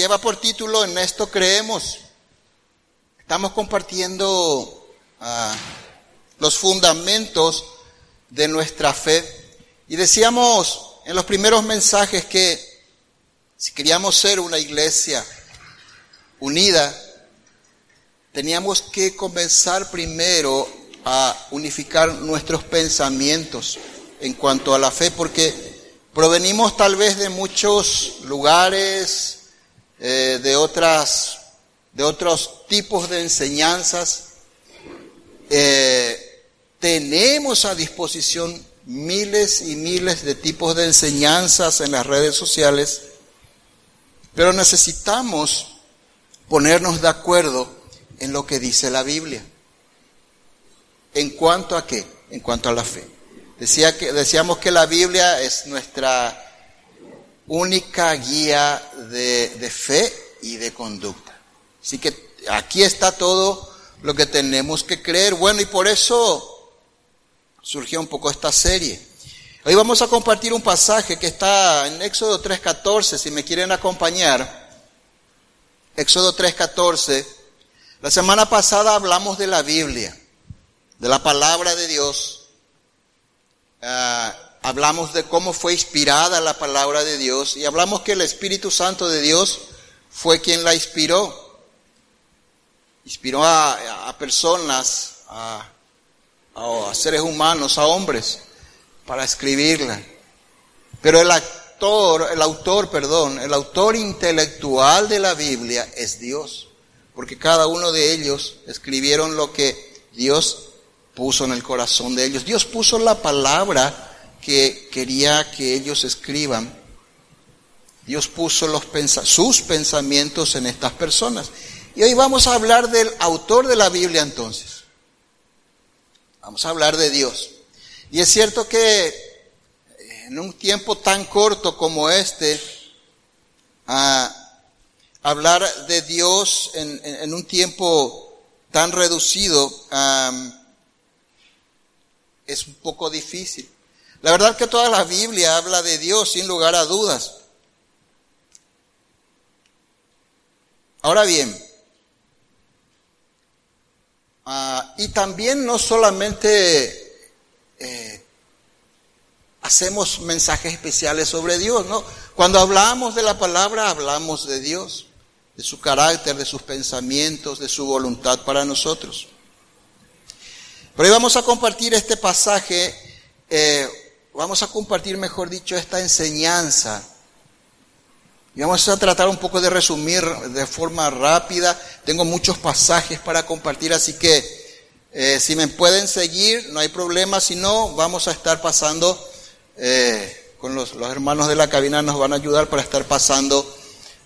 lleva por título En esto creemos. Estamos compartiendo ah, los fundamentos de nuestra fe. Y decíamos en los primeros mensajes que si queríamos ser una iglesia unida, teníamos que comenzar primero a unificar nuestros pensamientos en cuanto a la fe, porque provenimos tal vez de muchos lugares, eh, de otras, de otros tipos de enseñanzas. Eh, tenemos a disposición miles y miles de tipos de enseñanzas en las redes sociales, pero necesitamos ponernos de acuerdo en lo que dice la Biblia. ¿En cuanto a qué? En cuanto a la fe. Decía que, decíamos que la Biblia es nuestra única guía de, de fe y de conducta. Así que aquí está todo lo que tenemos que creer. Bueno, y por eso surgió un poco esta serie. Hoy vamos a compartir un pasaje que está en Éxodo 3.14, si me quieren acompañar. Éxodo 3.14. La semana pasada hablamos de la Biblia de la palabra de Dios, ah, hablamos de cómo fue inspirada la palabra de Dios y hablamos que el Espíritu Santo de Dios fue quien la inspiró. Inspiró a, personas, a, a seres humanos, a hombres, para escribirla. Pero el actor, el autor, perdón, el autor intelectual de la Biblia es Dios, porque cada uno de ellos escribieron lo que Dios puso en el corazón de ellos. Dios puso la palabra que quería que ellos escriban. Dios puso los sus pensamientos en estas personas. Y hoy vamos a hablar del autor de la Biblia entonces. Vamos a hablar de Dios. Y es cierto que eh, en un tiempo tan corto como este, hablar de Dios en, un tiempo tan reducido, es un poco difícil. La verdad que toda la Biblia habla de Dios sin lugar a dudas. Ahora bien, ah, y también no solamente eh, hacemos mensajes especiales sobre Dios, ¿no? Cuando hablamos de la palabra, hablamos de Dios, de su carácter, de sus pensamientos, de su voluntad para nosotros. Pero hoy vamos a compartir este pasaje, eh, vamos a compartir, mejor dicho, esta enseñanza. Y vamos a tratar un poco de resumir de forma rápida. Tengo muchos pasajes para compartir, así que eh, si me pueden seguir, no hay problema. Si no, vamos a estar pasando, eh, con los, los hermanos de la cabina nos van a ayudar para estar pasando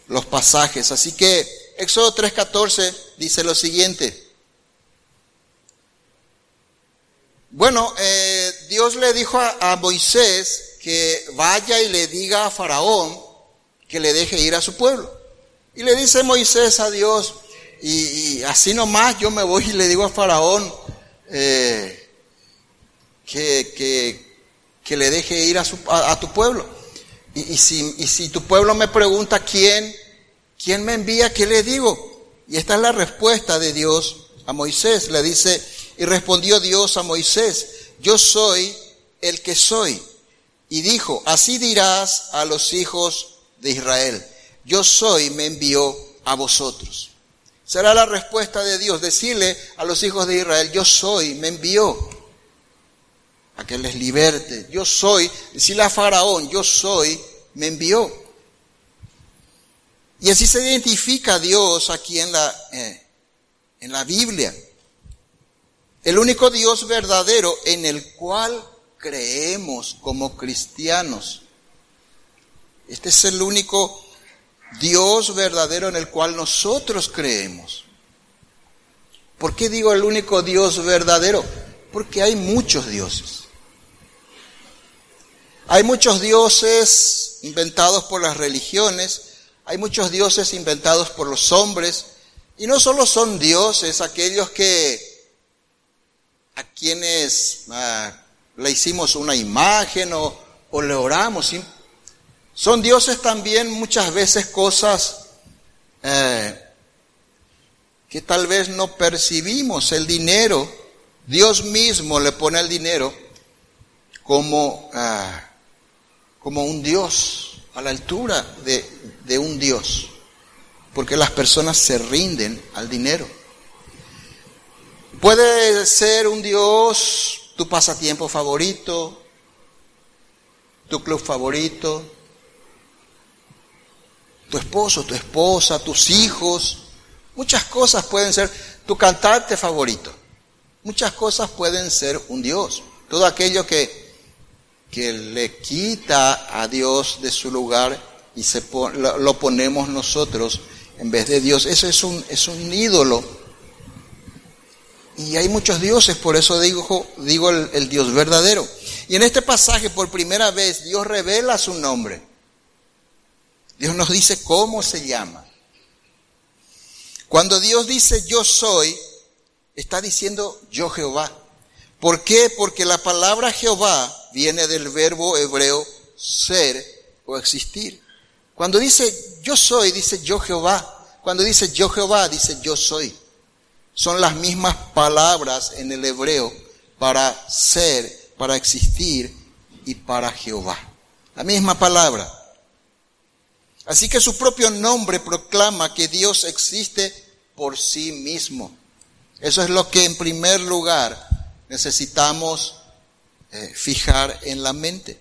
los pasajes. Así que Éxodo 3.14 dice lo siguiente. Bueno, eh, Dios le dijo a, Moisés que vaya y le diga a Faraón que le deje ir a su pueblo. Y le dice Moisés a Dios, y, así nomás yo me voy y le digo a Faraón eh, que, que, le deje ir a, su, a, tu pueblo. Y, si, y si tu pueblo me pregunta quién, quién me envía, ¿qué le digo? Y esta es la respuesta de Dios a Moisés. Le dice, y respondió Dios a Moisés, yo soy el que soy. Y dijo, así dirás a los hijos de Israel, yo soy, me envió a vosotros. Será la respuesta de Dios, decirle a los hijos de Israel, yo soy, me envió a que les liberte. Yo soy, decirle a Faraón, yo soy, me envió. Y así se identifica Dios aquí en la, eh, en la Biblia. El único Dios verdadero en el cual creemos como cristianos. Este es el único Dios verdadero en el cual nosotros creemos. ¿Por qué digo el único Dios verdadero? Porque hay muchos dioses. Hay muchos dioses inventados por las religiones, hay muchos dioses inventados por los hombres, y no solo son dioses aquellos que a quienes le hicimos una imagen o, le oramos. Son dioses también muchas veces cosas eh, que tal vez no percibimos el dinero, Dios mismo le pone el dinero como, ah, como un Dios, a la altura de un Dios, porque las personas se rinden al dinero. Puede ser un Dios tu pasatiempo favorito, tu club favorito, tu esposo, tu esposa, tus hijos. Muchas cosas pueden ser tu cantante favorito. Muchas cosas pueden ser un Dios. Todo aquello que, que le quita a Dios de su lugar y se lo, ponemos nosotros en vez de Dios. Eso es un, es un ídolo. Y hay muchos dioses, por eso digo, digo el, el Dios verdadero. Y en este pasaje, por primera vez, Dios revela su nombre. Dios nos dice cómo se llama. Cuando Dios dice yo soy, está diciendo yo Jehová. ¿Por qué? Porque la palabra Jehová viene del verbo hebreo ser o existir. Cuando dice yo soy, dice yo Jehová. Cuando dice yo Jehová, dice yo soy. Son las mismas palabras en el hebreo para ser, para existir y para Jehová. La misma palabra. Así que su propio nombre proclama que Dios existe por sí mismo. Eso es lo que en primer lugar necesitamos eh, fijar en la mente.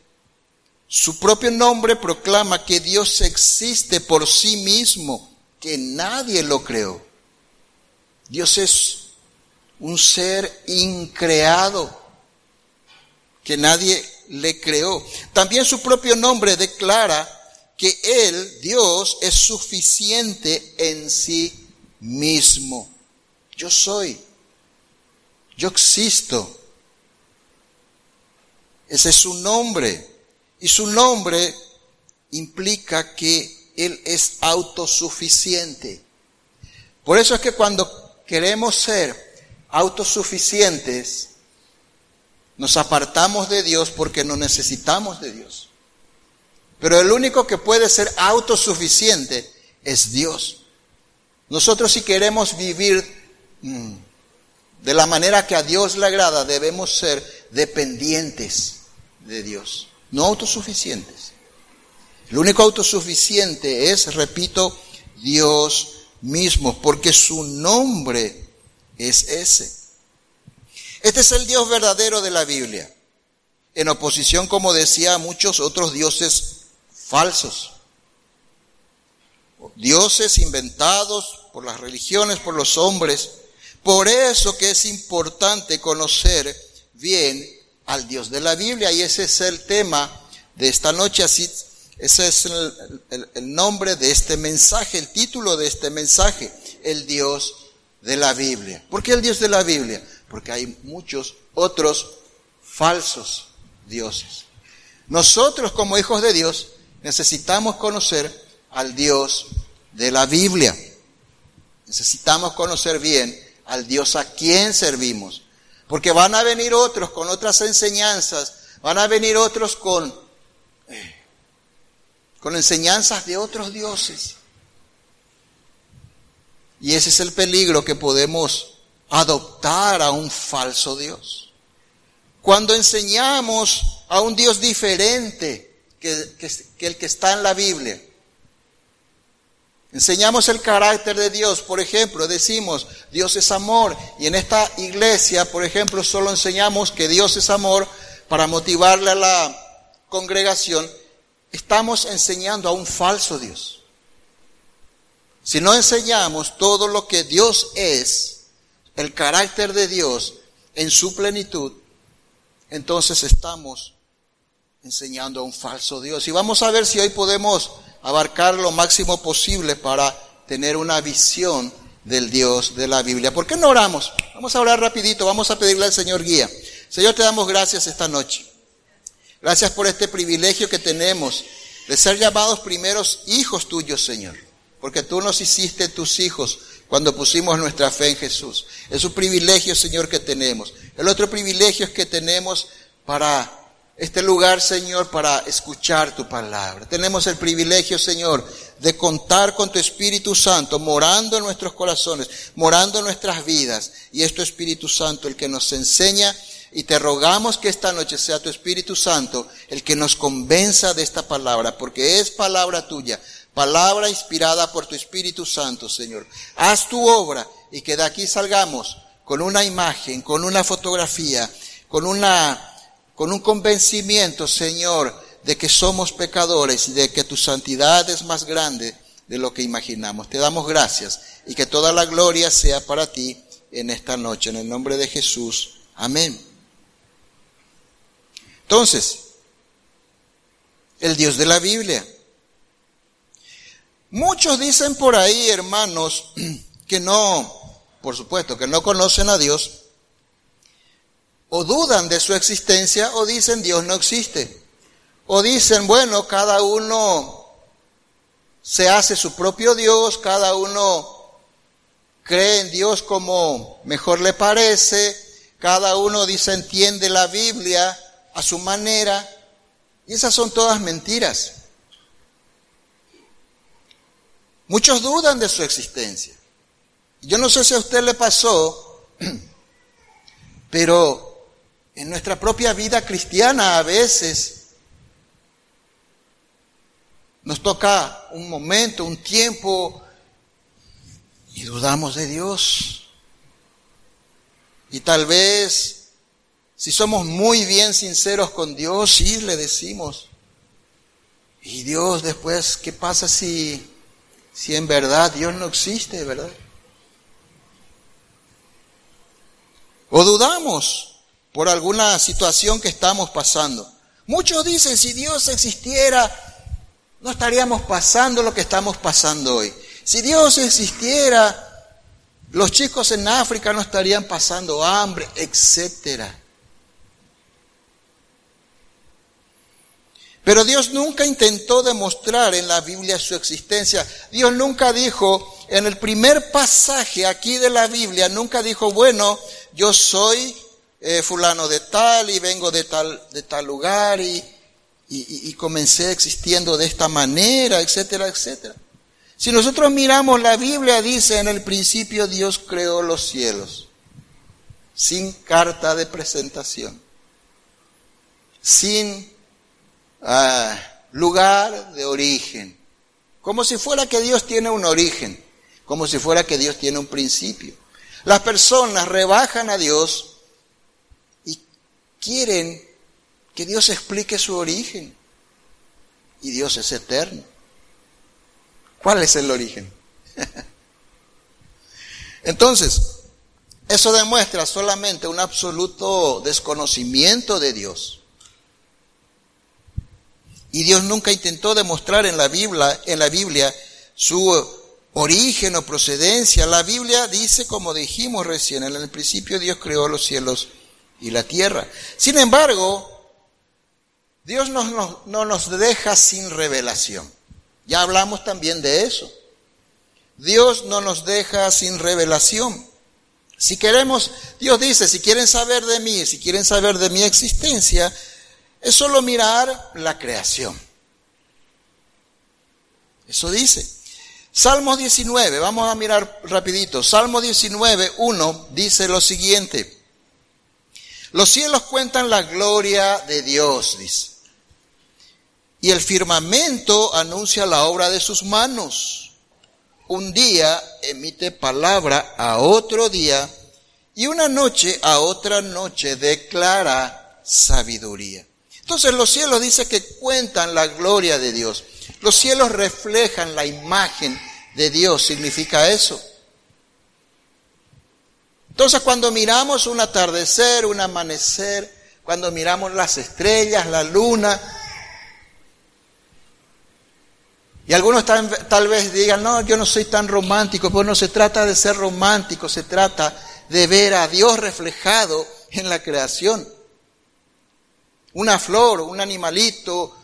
Su propio nombre proclama que Dios existe por sí mismo, que nadie lo creó. Dios es un ser increado, que nadie le creó. También su propio nombre declara que Él, Dios, es suficiente en sí mismo. Yo soy. Yo existo. Ese es su nombre. Y su nombre implica que Él es autosuficiente. Por eso es que cuando queremos ser autosuficientes, nos apartamos de Dios porque no necesitamos de Dios. Pero el único que puede ser autosuficiente es Dios. Nosotros si queremos vivir mm, de la manera que a Dios le agrada, debemos ser dependientes de Dios, no autosuficientes. El único autosuficiente es, repito, Dios mismo, porque su nombre es ese. Este es el Dios verdadero de la Biblia, en oposición, como decía, a muchos otros dioses falsos. Dioses inventados por las religiones, por los hombres. Por eso que es importante conocer bien al Dios de la Biblia y ese es el tema de esta noche, así ese es el, nombre de este mensaje, el título de este mensaje, el Dios de la Biblia. ¿Por qué el Dios de la Biblia? Porque hay muchos otros falsos dioses. Nosotros como hijos de Dios necesitamos conocer al Dios de la Biblia. Necesitamos conocer bien al Dios a quien servimos. Porque van a venir otros con otras enseñanzas, van a venir otros con, con enseñanzas de otros dioses. Y ese es el peligro que podemos adoptar a un falso Dios. Cuando enseñamos a un Dios diferente, que, el que está en la Biblia. Enseñamos el carácter de Dios, por ejemplo, decimos Dios es amor y en esta iglesia, por ejemplo, solo enseñamos que Dios es amor para motivarle a la congregación, estamos enseñando a un falso Dios. Si no enseñamos todo lo que Dios es, el carácter de Dios en su plenitud, entonces estamos enseñando a un falso Dios. Y vamos a ver si hoy podemos abarcar lo máximo posible para tener una visión del Dios de la Biblia. ¿Por qué no oramos? Vamos a orar rapidito, vamos a pedirle al Señor guía. Señor, te damos gracias esta noche. Gracias por este privilegio que tenemos de ser llamados primeros hijos tuyos, Señor. Porque tú nos hiciste tus hijos cuando pusimos nuestra fe en Jesús. Es un privilegio, Señor, que tenemos. El otro privilegio es que tenemos para este lugar, Señor, para escuchar tu palabra. Tenemos el privilegio, Señor, de contar con tu Espíritu Santo, morando en nuestros corazones, morando en nuestras vidas. Y es tu Espíritu Santo el que nos enseña y te rogamos que esta noche sea tu Espíritu Santo el que nos convenza de esta palabra, porque es palabra tuya, palabra inspirada por tu Espíritu Santo, Señor. Haz tu obra y que de aquí salgamos con una imagen, con una fotografía, con una con un convencimiento, Señor, de que somos pecadores y de que tu santidad es más grande de lo que imaginamos. Te damos gracias y que toda la gloria sea para ti en esta noche, en el nombre de Jesús. Amén. Entonces, el Dios de la Biblia. Muchos dicen por ahí, hermanos, que no, por supuesto, que no conocen a Dios, o dudan de su existencia, o dicen Dios no existe. O dicen, bueno, cada uno se hace su propio Dios, cada uno cree en Dios como mejor le parece, cada uno dice entiende la Biblia a su manera, y esas son todas mentiras. Muchos dudan de su existencia. Yo no sé si a usted le pasó, pero en nuestra propia vida cristiana a veces nos toca un momento, un tiempo, y dudamos de Dios. Y tal vez si somos muy bien sinceros con Dios, sí le decimos. Y Dios después, ¿qué pasa si, si en verdad Dios no existe, verdad? O dudamos por alguna situación que estamos pasando. Muchos dicen, si Dios existiera, no estaríamos pasando lo que estamos pasando hoy. Si Dios existiera, los chicos en África no estarían pasando hambre, etcétera. Pero Dios nunca intentó demostrar en la Biblia su existencia. Dios nunca dijo, en el primer pasaje aquí de la Biblia, nunca dijo, bueno, yo soy eh, fulano de tal y vengo de tal, de tal lugar y, y comencé existiendo de esta manera, etcétera, etcétera. Si nosotros miramos la Biblia, dice, en el principio Dios creó los cielos, sin carta de presentación, sin lugar de origen. Como si fuera que Dios tiene un origen, como si fuera que Dios tiene un principio. Las personas rebajan a Dios y quieren que Dios explique su origen. Y Dios es eterno. ¿Cuál es el origen? Entonces, eso demuestra solamente un absoluto desconocimiento de Dios. Y Dios nunca intentó demostrar en la Biblia, en la Biblia su origen o procedencia. La Biblia dice, como dijimos recién, en el principio Dios creó los cielos y la tierra. Sin embargo, Dios no, no nos deja sin revelación. Ya hablamos también de eso. Dios no nos deja sin revelación. Si queremos, Dios dice, si quieren saber de mí, si quieren saber de mi existencia, es solo mirar la creación. Eso dice. Salmo 19, vamos a mirar rapidito. Salmo 19, 1 dice lo siguiente. Los cielos cuentan la gloria de Dios, dice. Y el firmamento anuncia la obra de sus manos. Un día emite palabra a otro día y una noche a otra noche declara sabiduría. Entonces los cielos dice que cuentan la gloria de Dios. Los cielos reflejan la imagen de Dios. ¿Significa eso? Entonces cuando miramos un atardecer, un amanecer, cuando miramos las estrellas, la luna, y algunos tal, tal, vez digan, no, yo no soy tan romántico, pues no se trata de ser romántico, se trata de ver a Dios reflejado en la creación una flor, un animalito,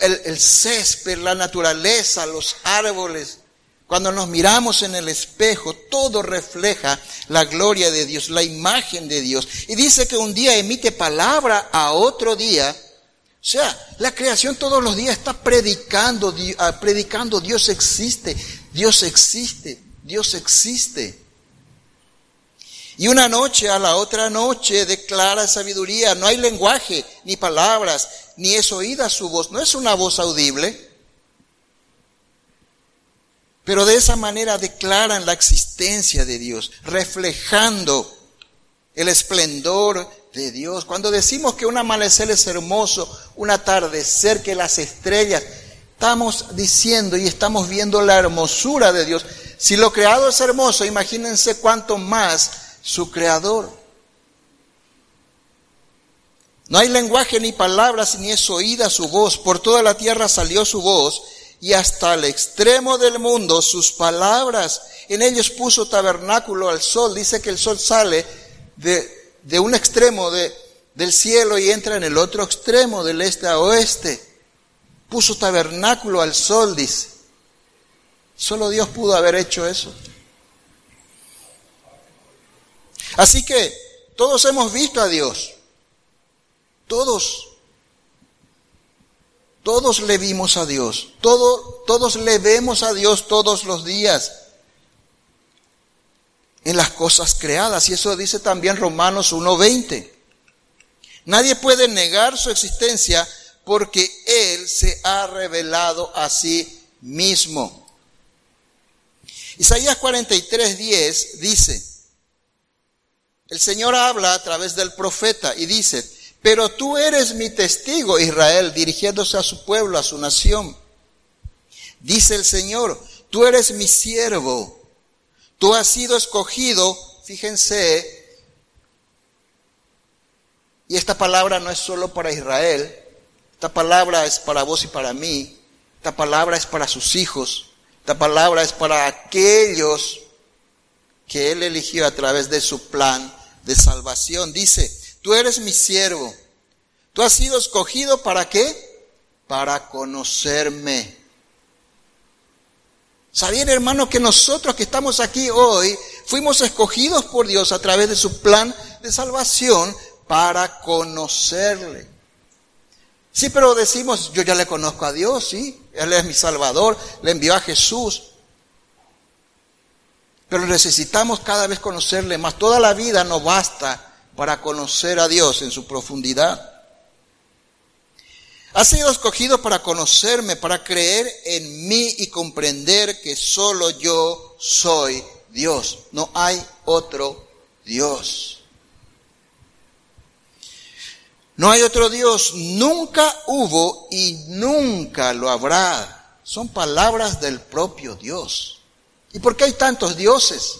el, césped, la naturaleza, los árboles. Cuando nos miramos en el espejo, todo refleja la gloria de Dios, la imagen de Dios. Y dice que un día emite palabra a otro día O sea, la creación todos los días está predicando, ah, predicando, Dios existe, Dios existe, Dios existe. Y una noche a la otra noche declara sabiduría, no hay lenguaje, ni palabras, ni es oída su voz, no es una voz audible. Pero de esa manera declaran la existencia de Dios, reflejando el esplendor de Dios. Cuando decimos que un amanecer es hermoso, un atardecer, que las estrellas, estamos diciendo y estamos viendo la hermosura de Dios. Si lo creado es hermoso, imagínense cuánto más su creador. No hay lenguaje ni palabras, ni es oída su voz. Por toda la tierra salió su voz y hasta el extremo del mundo sus palabras. En ellos puso tabernáculo al sol. Dice que el sol sale de de un extremo de, del cielo y entra en el otro extremo, del este a oeste. Puso tabernáculo al sol, dice. Solo Dios pudo haber hecho eso. Así que todos hemos visto a Dios. Todos. Todos le vimos a Dios. todos le vemos a Dios todos los días en las cosas creadas. Y eso dice también Romanos 1.20. Nadie puede negar su existencia porque Él se ha revelado a sí mismo. Isaías 43.10 dice, el Señor habla a través del profeta y dice, pero tú eres mi testigo, Israel, dirigiéndose a su pueblo, a su nación. Dice el Señor, tú eres mi siervo Tú has sido escogido, fíjense, y esta palabra no es solo para Israel, esta palabra es para vos y para mí, esta palabra es para sus hijos, esta palabra es para aquellos que Él eligió a través de su plan de salvación. Dice, tú eres mi siervo, tú has sido escogido para qué? Para conocerme ¿Sabían, hermano, que nosotros que estamos aquí hoy fuimos escogidos por Dios a través de su plan de salvación para conocerle? Sí, pero decimos, yo ya le conozco a Dios, sí, Él es mi Salvador, le envió a Jesús. Pero necesitamos cada vez conocerle más. Toda la vida no basta para conocer a Dios en su profundidad. Ha sido escogido para conocerme, para creer en mí y comprender que solo yo soy Dios. No hay otro Dios. No hay otro Dios, nunca hubo y nunca lo habrá. Son palabras del propio Dios. ¿Y por qué hay tantos dioses?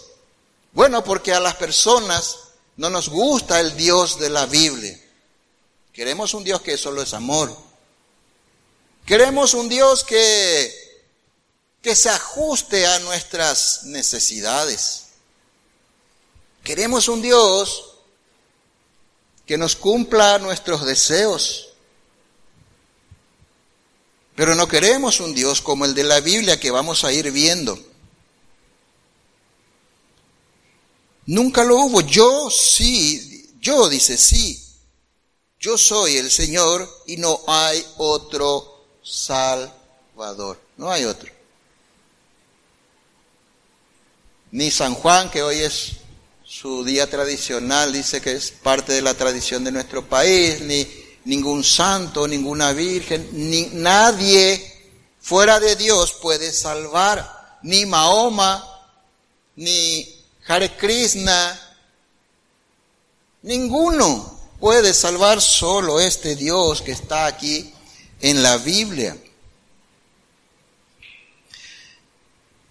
Bueno, porque a las personas no nos gusta el Dios de la Biblia. Queremos un Dios que solo es amor Queremos un Dios que, que se ajuste a nuestras necesidades. Queremos un Dios que nos cumpla nuestros deseos. Pero no queremos un Dios como el de la Biblia que vamos a ir viendo. Nunca lo hubo. Yo sí, yo dice sí. Yo soy el Señor y no hay otro Salvador. No hay otro. Ni San Juan, que hoy es su día tradicional, dice que es parte de la tradición de nuestro país, ni ningún santo, ninguna virgen, ni nadie fuera de Dios puede salvar, ni Mahoma, ni Hare Krishna, ninguno puede salvar solo este Dios que está aquí en la Biblia.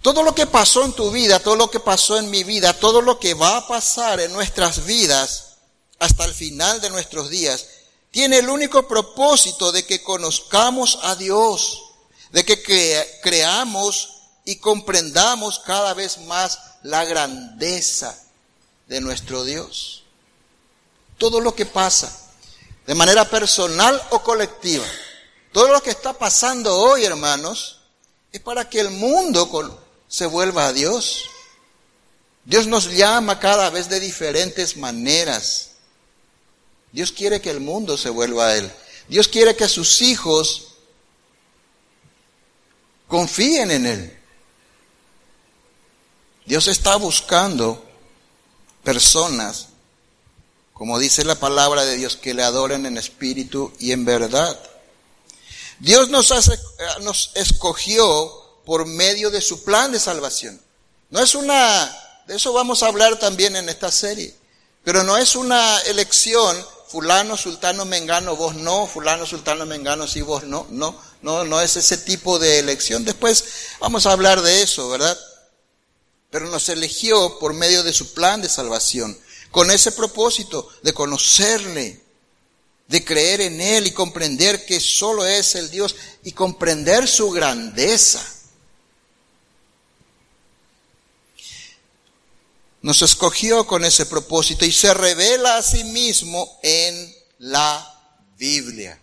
Todo lo que pasó en tu vida, todo lo que pasó en mi vida, todo lo que va a pasar en nuestras vidas hasta el final de nuestros días, tiene el único propósito de que conozcamos a Dios, de que creamos y comprendamos cada vez más la grandeza de nuestro Dios. Todo lo que pasa, de manera personal o colectiva, todo lo que está pasando hoy, hermanos, es para que el mundo se vuelva a Dios. Dios nos llama cada vez de diferentes maneras. Dios quiere que el mundo se vuelva a Él. Dios quiere que sus hijos confíen en Él. Dios está buscando personas, como dice la palabra de Dios, que le adoren en espíritu y en verdad. Dios nos, hace, nos escogió por medio de su plan de salvación. No es una, de eso vamos a hablar también en esta serie, pero no es una elección, fulano, sultano, mengano, vos no, fulano, sultano, mengano, sí, vos no, no, no, no es ese tipo de elección. Después vamos a hablar de eso, ¿verdad? Pero nos eligió por medio de su plan de salvación, con ese propósito de conocerle, de creer en Él y comprender que solo es el Dios y comprender su grandeza. Nos escogió con ese propósito y se revela a sí mismo en la Biblia.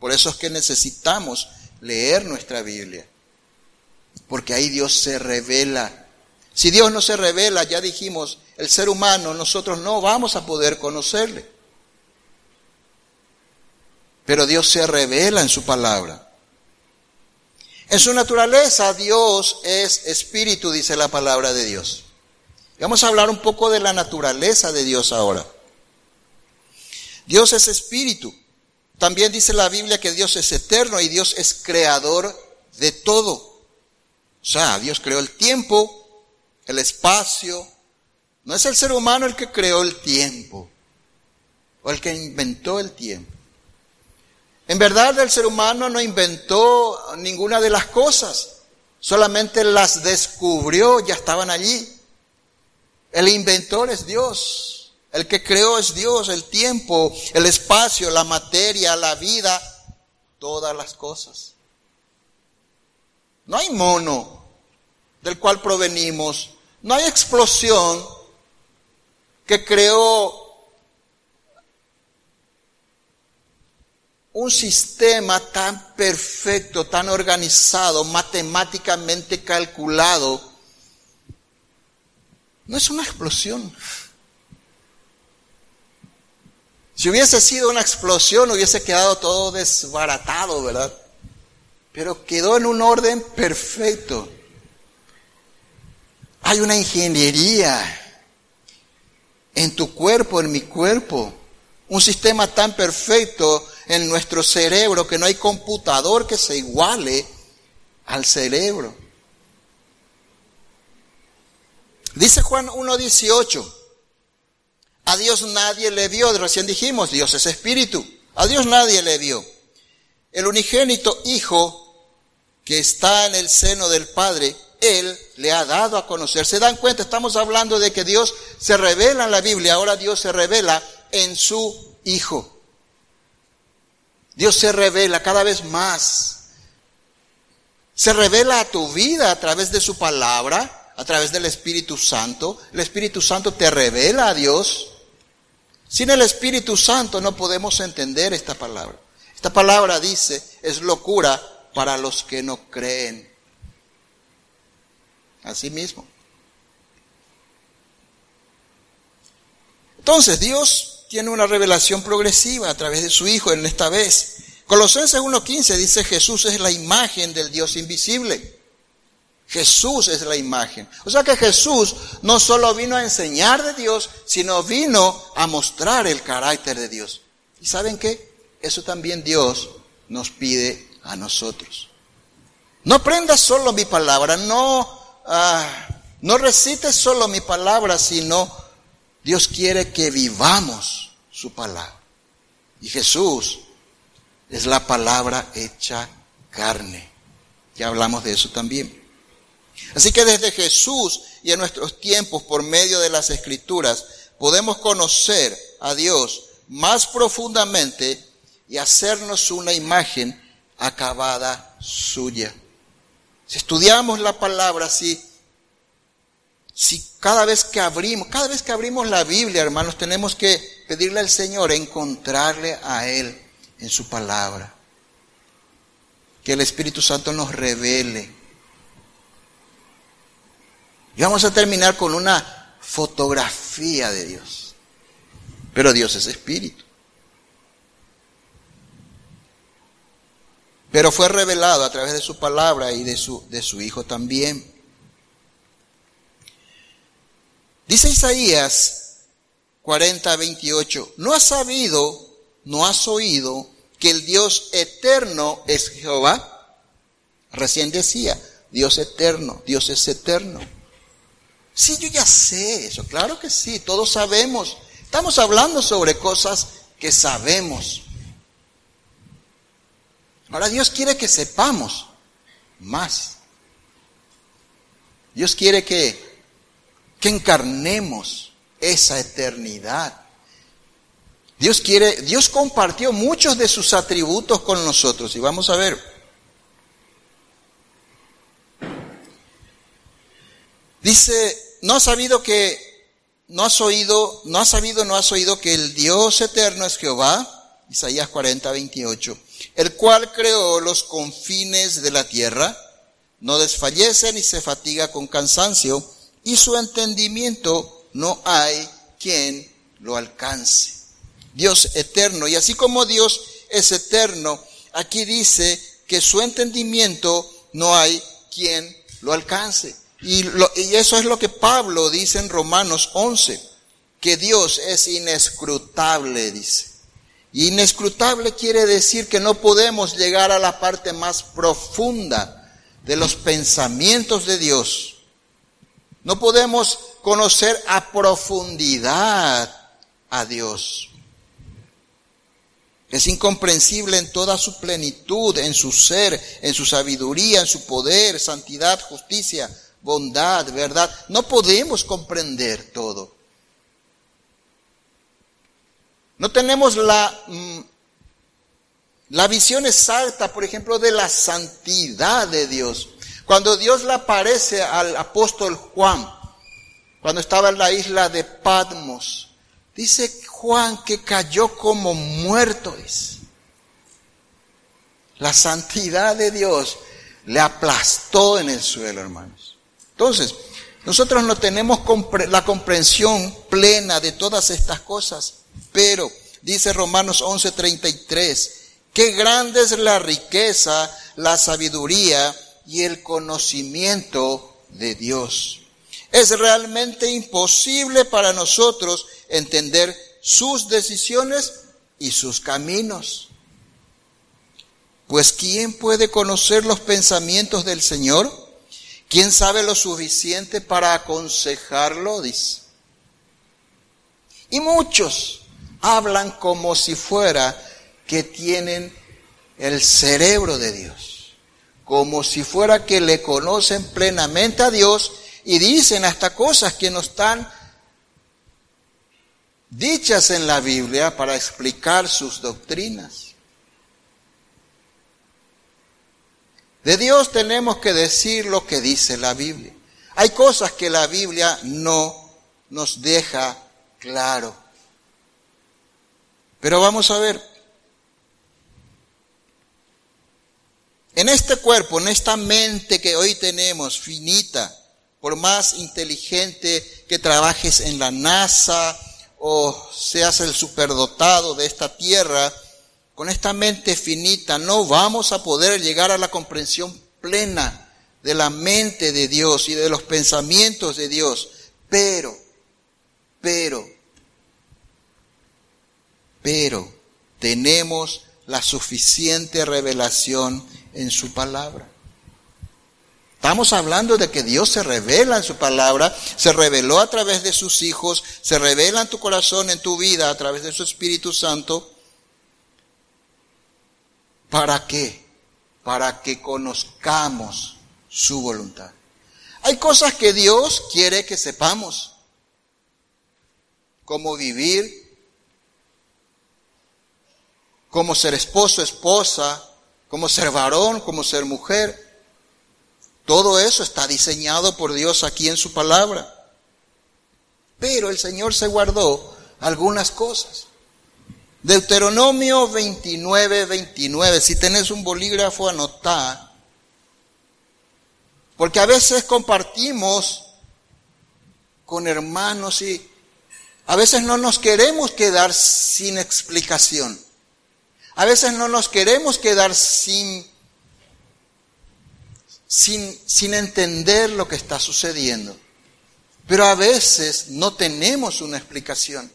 Por eso es que necesitamos leer nuestra Biblia. Porque ahí Dios se revela. Si Dios no se revela, ya dijimos, el ser humano, nosotros no vamos a poder conocerle. Pero Dios se revela en su palabra. En su naturaleza, Dios es espíritu, dice la palabra de Dios. Vamos a hablar un poco de la naturaleza de Dios ahora. Dios es espíritu. También dice la Biblia que Dios es eterno y Dios es creador de todo. O sea, Dios creó el tiempo, el espacio. No es el ser humano el que creó el tiempo o el que inventó el tiempo. En verdad el ser humano no inventó ninguna de las cosas, solamente las descubrió, ya estaban allí. El inventor es Dios. El que creó es Dios, el tiempo, el espacio, la materia, la vida, todas las cosas. No hay mono del cual provenimos, no hay explosión que creó un sistema tan perfecto, tan organizado, matemáticamente calculado. No es una explosión. Si hubiese sido una explosión, hubiese quedado todo desbaratado, ¿verdad? Pero quedó en un orden perfecto. Hay una ingeniería en tu cuerpo, en mi cuerpo. Un sistema tan perfecto en nuestro cerebro que no hay computador que se iguale al cerebro. Dice Juan 1.18. A Dios nadie le vio, recién dijimos, Dios es espíritu. A Dios nadie le vio. El unigénito Hijo que está en el seno del Padre, Él le ha dado a conocer. ¿Se dan cuenta? Estamos hablando de que Dios se revela en la Biblia, ahora Dios se revela en su Hijo. Dios se revela cada vez más. Se revela a tu vida a través de su palabra, a través del Espíritu Santo. El Espíritu Santo te revela a Dios. Sin el Espíritu Santo no podemos entender esta palabra. Esta palabra dice, es locura para los que no creen. Así mismo. Entonces, Dios tiene una revelación progresiva a través de su Hijo en esta vez. Colosenses 1.15 dice Jesús es la imagen del Dios invisible. Jesús es la imagen. O sea que Jesús no solo vino a enseñar de Dios, sino vino a mostrar el carácter de Dios. ¿Y saben qué? Eso también Dios nos pide a nosotros. No aprendas solo mi palabra, no, ah, no recites solo mi palabra, sino Dios quiere que vivamos su palabra. Y Jesús es la palabra hecha carne. Ya hablamos de eso también. Así que desde Jesús y en nuestros tiempos, por medio de las escrituras, podemos conocer a Dios más profundamente y hacernos una imagen acabada suya. Si estudiamos la palabra, si, si cada vez que abrimos, cada vez que abrimos la Biblia, hermanos, tenemos que pedirle al Señor encontrarle a Él en su palabra. Que el Espíritu Santo nos revele y vamos a terminar con una fotografía de Dios. Pero Dios es espíritu. Pero fue revelado a través de su palabra y de su, de su Hijo también. Dice Isaías 40, 28, no has sabido, no has oído que el Dios eterno es Jehová. Recién decía, Dios eterno, Dios es eterno. Sí, yo ya sé eso, claro que sí, todos sabemos. Estamos hablando sobre cosas que sabemos. Ahora Dios quiere que sepamos más. Dios quiere que, que encarnemos esa eternidad. Dios quiere, Dios compartió muchos de sus atributos con nosotros y vamos a ver. Dice, no has sabido que, no has oído, no has sabido, no has oído que el Dios eterno es Jehová, Isaías 40, 28, el cual creó los confines de la tierra, no desfallece ni se fatiga con cansancio, y su entendimiento no hay quien lo alcance. Dios eterno, y así como Dios es eterno, aquí dice que su entendimiento no hay quien lo alcance. Y, eso es lo que Pablo dice en Romanos 11, que Dios es inescrutable, dice. Inescrutable quiere decir que no podemos llegar a la parte más profunda de los pensamientos de Dios. No podemos conocer a profundidad a Dios. Es incomprensible en toda su plenitud, en su ser, en su sabiduría, en su poder, santidad, justicia, bondad, verdad. No podemos comprender todo. No tenemos la, mm, la visión exacta, por ejemplo, de la santidad de Dios. Cuando Dios le aparece al apóstol Juan, cuando estaba en la isla de Patmos, dice Juan que cayó como muerto. La santidad de Dios le aplastó en el suelo, hermanos. Entonces, nosotros no tenemos la comprensión plena de todas estas cosas, pero dice Romanos 11:33, qué grande es la riqueza, la sabiduría y el conocimiento de Dios. Es realmente imposible para nosotros entender sus decisiones y sus caminos. Pues ¿quién puede conocer los pensamientos del Señor? ¿Quién sabe lo suficiente para aconsejarlo? Dice. Y muchos hablan como si fuera que tienen el cerebro de Dios, como si fuera que le conocen plenamente a Dios y dicen hasta cosas que no están dichas en la Biblia para explicar sus doctrinas. De Dios tenemos que decir lo que dice la Biblia. Hay cosas que la Biblia no nos deja claro. Pero vamos a ver. En este cuerpo, en esta mente que hoy tenemos, finita, por más inteligente que trabajes en la NASA o seas el superdotado de esta tierra, con esta mente finita no vamos a poder llegar a la comprensión plena de la mente de Dios y de los pensamientos de Dios. Pero, pero, pero tenemos la suficiente revelación en su palabra. Estamos hablando de que Dios se revela en su palabra, se reveló a través de sus hijos, se revela en tu corazón, en tu vida, a través de su Espíritu Santo. ¿Para qué? Para que conozcamos su voluntad. Hay cosas que Dios quiere que sepamos. Cómo vivir, cómo ser esposo, esposa, cómo ser varón, cómo ser mujer. Todo eso está diseñado por Dios aquí en su palabra. Pero el Señor se guardó algunas cosas. Deuteronomio 29, 29. Si tenés un bolígrafo, anotá. Porque a veces compartimos con hermanos y a veces no nos queremos quedar sin explicación. A veces no nos queremos quedar sin sin, sin entender lo que está sucediendo. Pero a veces no tenemos una explicación.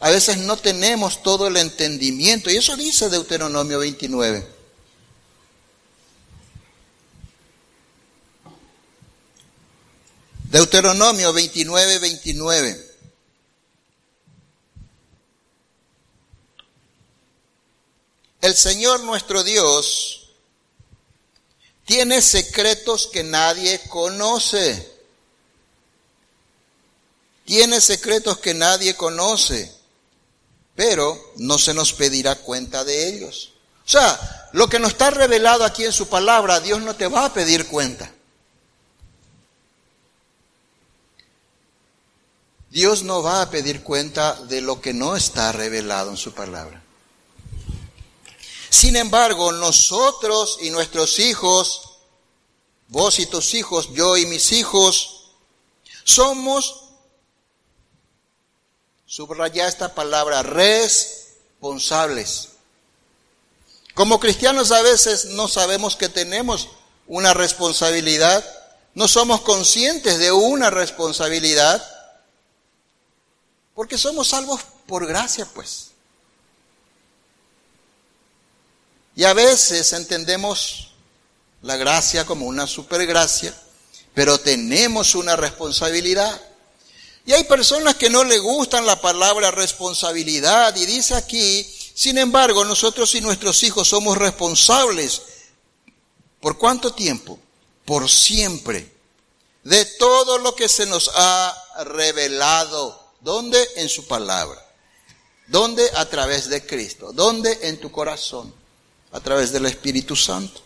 A veces no tenemos todo el entendimiento. Y eso dice Deuteronomio 29. Deuteronomio 29, 29. El Señor nuestro Dios tiene secretos que nadie conoce. Tiene secretos que nadie conoce, pero no se nos pedirá cuenta de ellos. O sea, lo que nos está revelado aquí en su palabra, Dios no te va a pedir cuenta. Dios no va a pedir cuenta de lo que no está revelado en su palabra. Sin embargo, nosotros y nuestros hijos, vos y tus hijos, yo y mis hijos, somos, subraya esta palabra, responsables. Como cristianos a veces no sabemos que tenemos una responsabilidad, no somos conscientes de una responsabilidad, porque somos salvos por gracia, pues. Y a veces entendemos la gracia como una supergracia, pero tenemos una responsabilidad. Y hay personas que no le gustan la palabra responsabilidad y dice aquí, sin embargo, nosotros y nuestros hijos somos responsables. ¿Por cuánto tiempo? Por siempre. De todo lo que se nos ha revelado. ¿Dónde? En su palabra. ¿Dónde? A través de Cristo. ¿Dónde? En tu corazón a través del Espíritu Santo,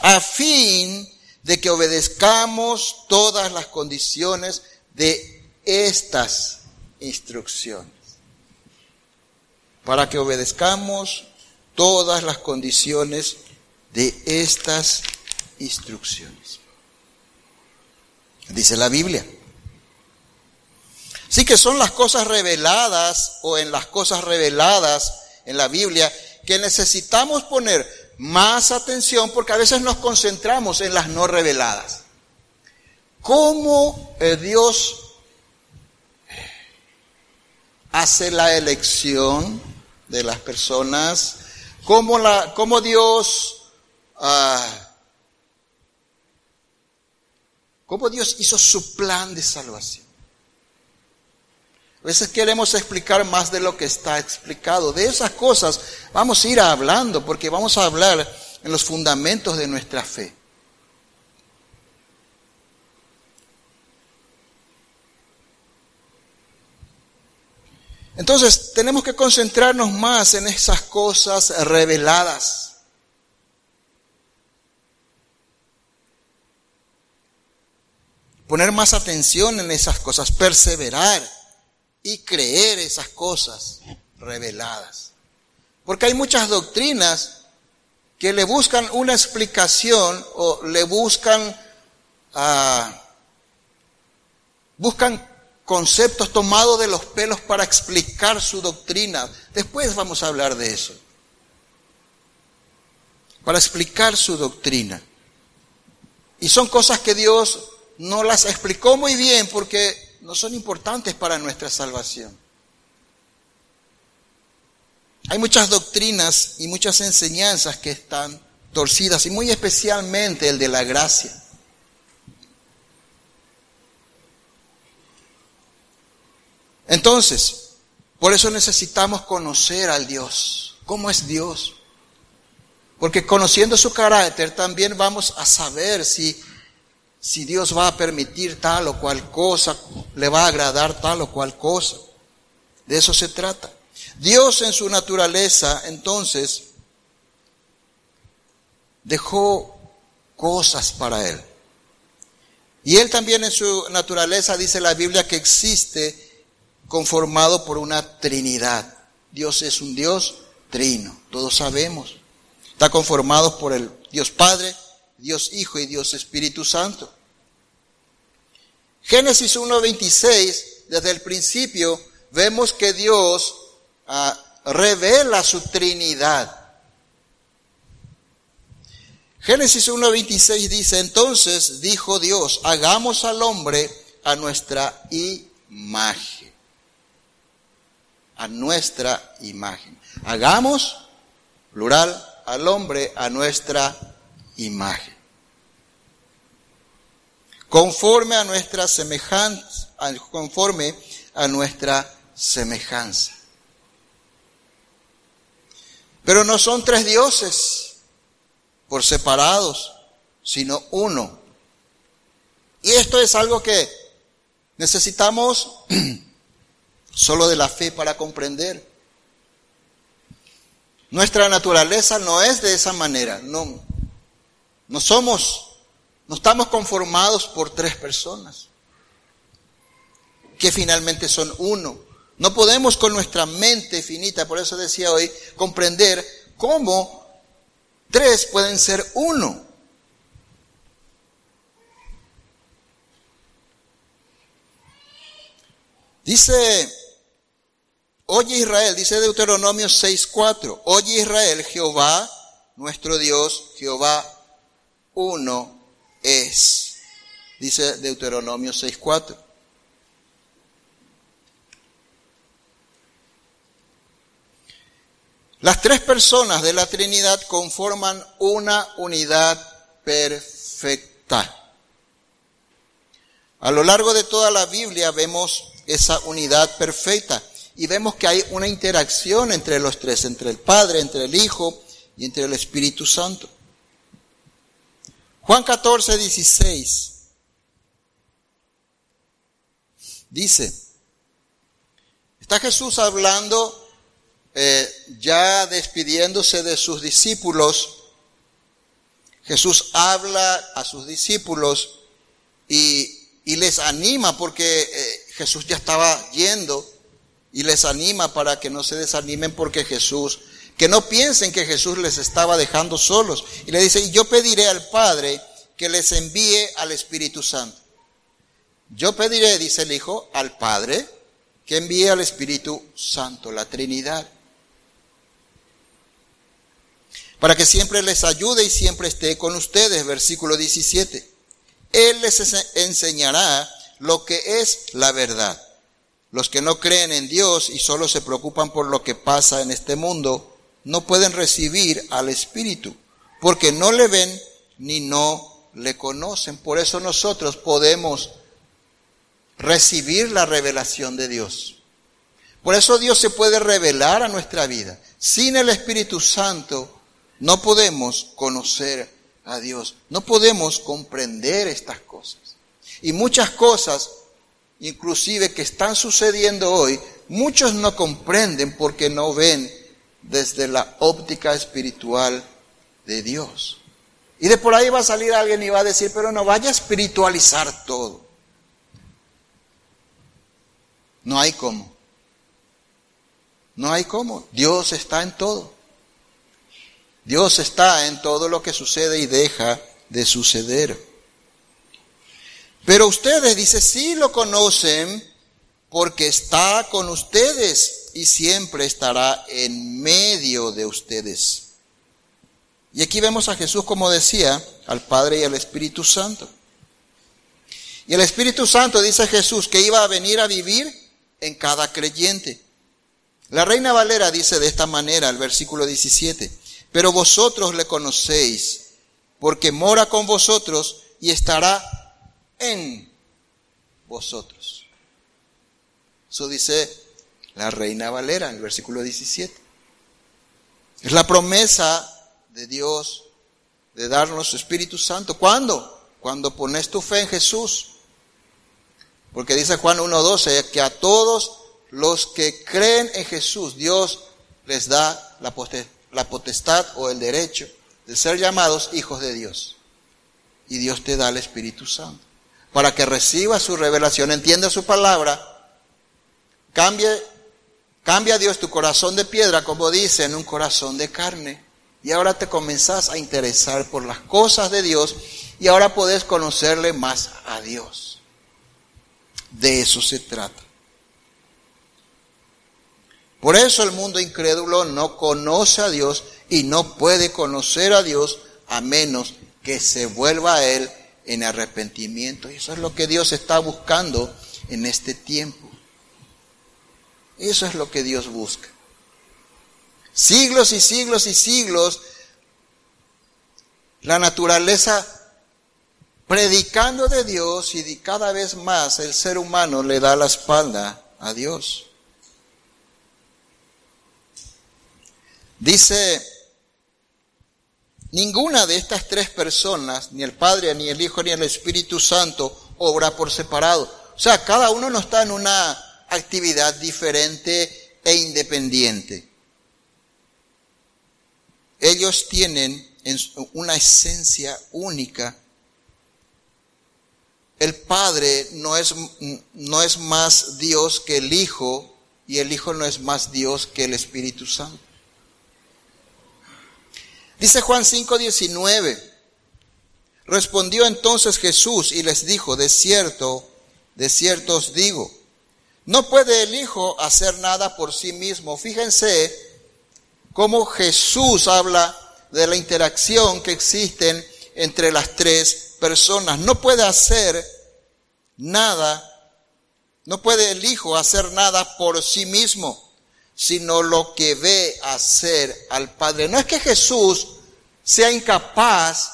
a fin de que obedezcamos todas las condiciones de estas instrucciones. Para que obedezcamos todas las condiciones de estas instrucciones. Dice la Biblia. Así que son las cosas reveladas o en las cosas reveladas en la Biblia que necesitamos poner más atención porque a veces nos concentramos en las no reveladas. ¿Cómo eh, Dios hace la elección de las personas? ¿Cómo, la, cómo Dios... Ah, ¿Cómo Dios hizo su plan de salvación? A veces queremos explicar más de lo que está explicado. De esas cosas vamos a ir hablando porque vamos a hablar en los fundamentos de nuestra fe. Entonces tenemos que concentrarnos más en esas cosas reveladas. Poner más atención en esas cosas, perseverar y creer esas cosas reveladas. Porque hay muchas doctrinas que le buscan una explicación o le buscan, uh, buscan conceptos tomados de los pelos para explicar su doctrina. Después vamos a hablar de eso. Para explicar su doctrina. Y son cosas que Dios no las explicó muy bien porque no son importantes para nuestra salvación. Hay muchas doctrinas y muchas enseñanzas que están torcidas y muy especialmente el de la gracia. Entonces, por eso necesitamos conocer al Dios. ¿Cómo es Dios? Porque conociendo su carácter también vamos a saber si si Dios va a permitir tal o cual cosa, le va a agradar tal o cual cosa. De eso se trata. Dios en su naturaleza, entonces, dejó cosas para él. Y él también en su naturaleza dice la Biblia que existe conformado por una Trinidad. Dios es un Dios trino, todos sabemos. Está conformado por el Dios Padre, Dios Hijo y Dios Espíritu Santo. Génesis 1.26, desde el principio, vemos que Dios ah, revela su Trinidad. Génesis 1.26 dice, entonces dijo Dios, hagamos al hombre a nuestra imagen. A nuestra imagen. Hagamos, plural, al hombre a nuestra imagen. Conforme a nuestra semejanza, conforme a nuestra semejanza. Pero no son tres dioses por separados, sino uno. Y esto es algo que necesitamos solo de la fe para comprender. Nuestra naturaleza no es de esa manera. No, no somos, no estamos conformados por tres personas que finalmente son uno. No podemos con nuestra mente finita, por eso decía hoy, comprender cómo tres pueden ser uno. Dice Oye Israel, dice Deuteronomio 6.4, oye Israel, Jehová, nuestro Dios, Jehová uno es. Dice Deuteronomio 6.4. Las tres personas de la Trinidad conforman una unidad perfecta. A lo largo de toda la Biblia vemos esa unidad perfecta y vemos que hay una interacción entre los tres, entre el Padre, entre el Hijo y entre el Espíritu Santo. Juan 14, 16 dice, está Jesús hablando, eh, ya despidiéndose de sus discípulos, Jesús habla a sus discípulos y, les anima porque eh, Jesús ya estaba yendo y les anima para que no se desanimen porque Jesús, que no piensen que Jesús les estaba dejando solos. Y le dice, y yo pediré al Padre que les envíe al Espíritu Santo. Yo pediré, dice el Hijo, al Padre que envíe al Espíritu Santo, la Trinidad, para que siempre les ayude y siempre esté con ustedes, versículo 17. Él les enseñará lo que es la verdad los que no creen en Dios y solo se preocupan por lo que pasa en este mundo, no pueden recibir al Espíritu, porque no le ven ni no le conocen. Por eso nosotros podemos recibir la revelación de Dios. Por eso Dios se puede revelar a nuestra vida. Sin el Espíritu Santo no podemos conocer a Dios, no podemos comprender estas cosas. Y muchas cosas inclusive que están sucediendo hoy, muchos no comprenden porque no ven desde la óptica espiritual de Dios. Y de por ahí va a salir alguien y va a decir, pero no vaya a espiritualizar todo. No hay cómo. No hay cómo. Dios está en todo. Dios está en todo lo que sucede y deja de suceder. Pero ustedes, dice, sí lo conocen porque está con ustedes y siempre estará en medio de ustedes. Y aquí vemos a Jesús, como decía, al Padre y al Espíritu Santo. Y el Espíritu Santo, dice Jesús, que iba a venir a vivir en cada creyente. La Reina Valera dice de esta manera, el versículo 17, pero vosotros le conocéis, porque mora con vosotros y estará en vosotros. Eso dice la reina Valera en el versículo 17. Es la promesa de Dios de darnos su Espíritu Santo. ¿Cuándo? Cuando pones tu fe en Jesús. Porque dice Juan 1.12 que a todos los que creen en Jesús, Dios les da la potestad o el derecho de ser llamados hijos de Dios. Y Dios te da el Espíritu Santo para que reciba su revelación, entienda su palabra, cambie, cambia Dios tu corazón de piedra, como dice, en un corazón de carne. Y ahora te comenzás a interesar por las cosas de Dios y ahora podés conocerle más a Dios. De eso se trata. Por eso el mundo incrédulo no conoce a Dios y no puede conocer a Dios a menos que se vuelva a Él en arrepentimiento. Y eso es lo que Dios está buscando en este tiempo. Eso es lo que Dios busca. Siglos y siglos y siglos, la naturaleza predicando de Dios y cada vez más el ser humano le da la espalda a Dios. Dice, ninguna de estas tres personas, ni el Padre, ni el Hijo, ni el Espíritu Santo, obra por separado. O sea, cada uno no está en una actividad diferente e independiente. Ellos tienen una esencia única. El Padre no es, no es más Dios que el Hijo y el Hijo no es más Dios que el Espíritu Santo. Dice Juan 5:19. Respondió entonces Jesús y les dijo, de cierto, de cierto os digo, no puede el Hijo hacer nada por sí mismo. Fíjense cómo Jesús habla de la interacción que existen entre las tres personas. No puede hacer nada, no puede el Hijo hacer nada por sí mismo sino lo que ve hacer al Padre. No es que Jesús sea incapaz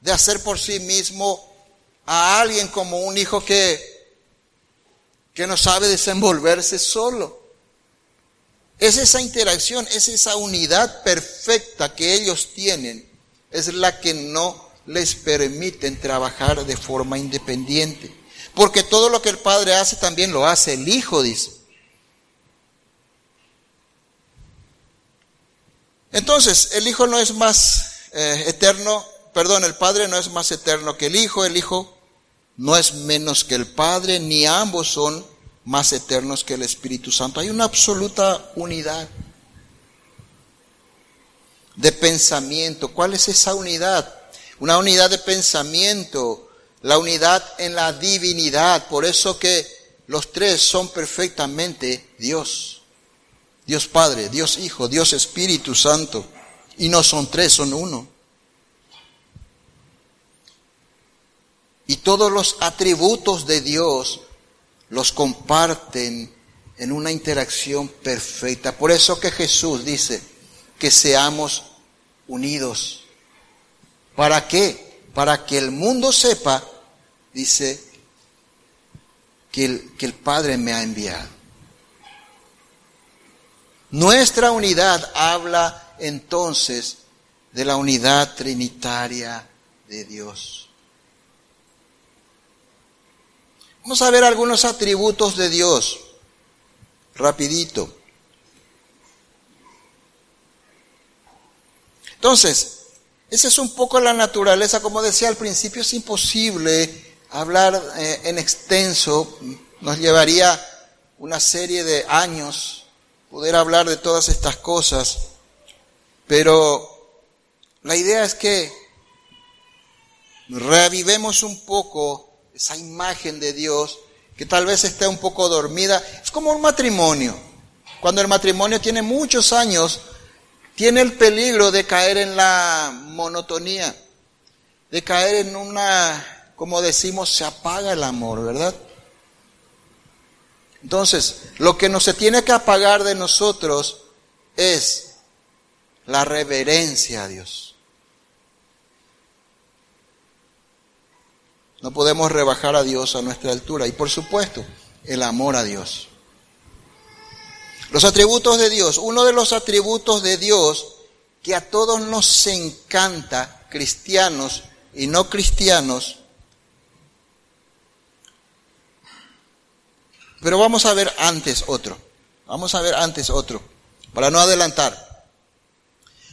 de hacer por sí mismo a alguien como un hijo que, que no sabe desenvolverse solo. Es esa interacción, es esa unidad perfecta que ellos tienen, es la que no les permiten trabajar de forma independiente. Porque todo lo que el Padre hace también lo hace el Hijo, dice. Entonces, el Hijo no es más eh, eterno, perdón, el Padre no es más eterno que el Hijo, el Hijo no es menos que el Padre, ni ambos son más eternos que el Espíritu Santo. Hay una absoluta unidad de pensamiento. ¿Cuál es esa unidad? Una unidad de pensamiento, la unidad en la divinidad. Por eso que los tres son perfectamente Dios. Dios Padre, Dios Hijo, Dios Espíritu Santo. Y no son tres, son uno. Y todos los atributos de Dios los comparten en una interacción perfecta. Por eso que Jesús dice que seamos unidos. ¿Para qué? Para que el mundo sepa, dice, que el, que el Padre me ha enviado. Nuestra unidad habla entonces de la unidad trinitaria de Dios. Vamos a ver algunos atributos de Dios, rapidito. Entonces, esa es un poco la naturaleza, como decía al principio, es imposible hablar eh, en extenso, nos llevaría una serie de años poder hablar de todas estas cosas. Pero la idea es que revivemos un poco esa imagen de Dios que tal vez esté un poco dormida. Es como un matrimonio. Cuando el matrimonio tiene muchos años, tiene el peligro de caer en la monotonía, de caer en una, como decimos, se apaga el amor, ¿verdad? Entonces, lo que no se tiene que apagar de nosotros es la reverencia a Dios. No podemos rebajar a Dios a nuestra altura. Y por supuesto, el amor a Dios. Los atributos de Dios. Uno de los atributos de Dios que a todos nos encanta, cristianos y no cristianos. Pero vamos a ver antes otro. Vamos a ver antes otro, para no adelantar.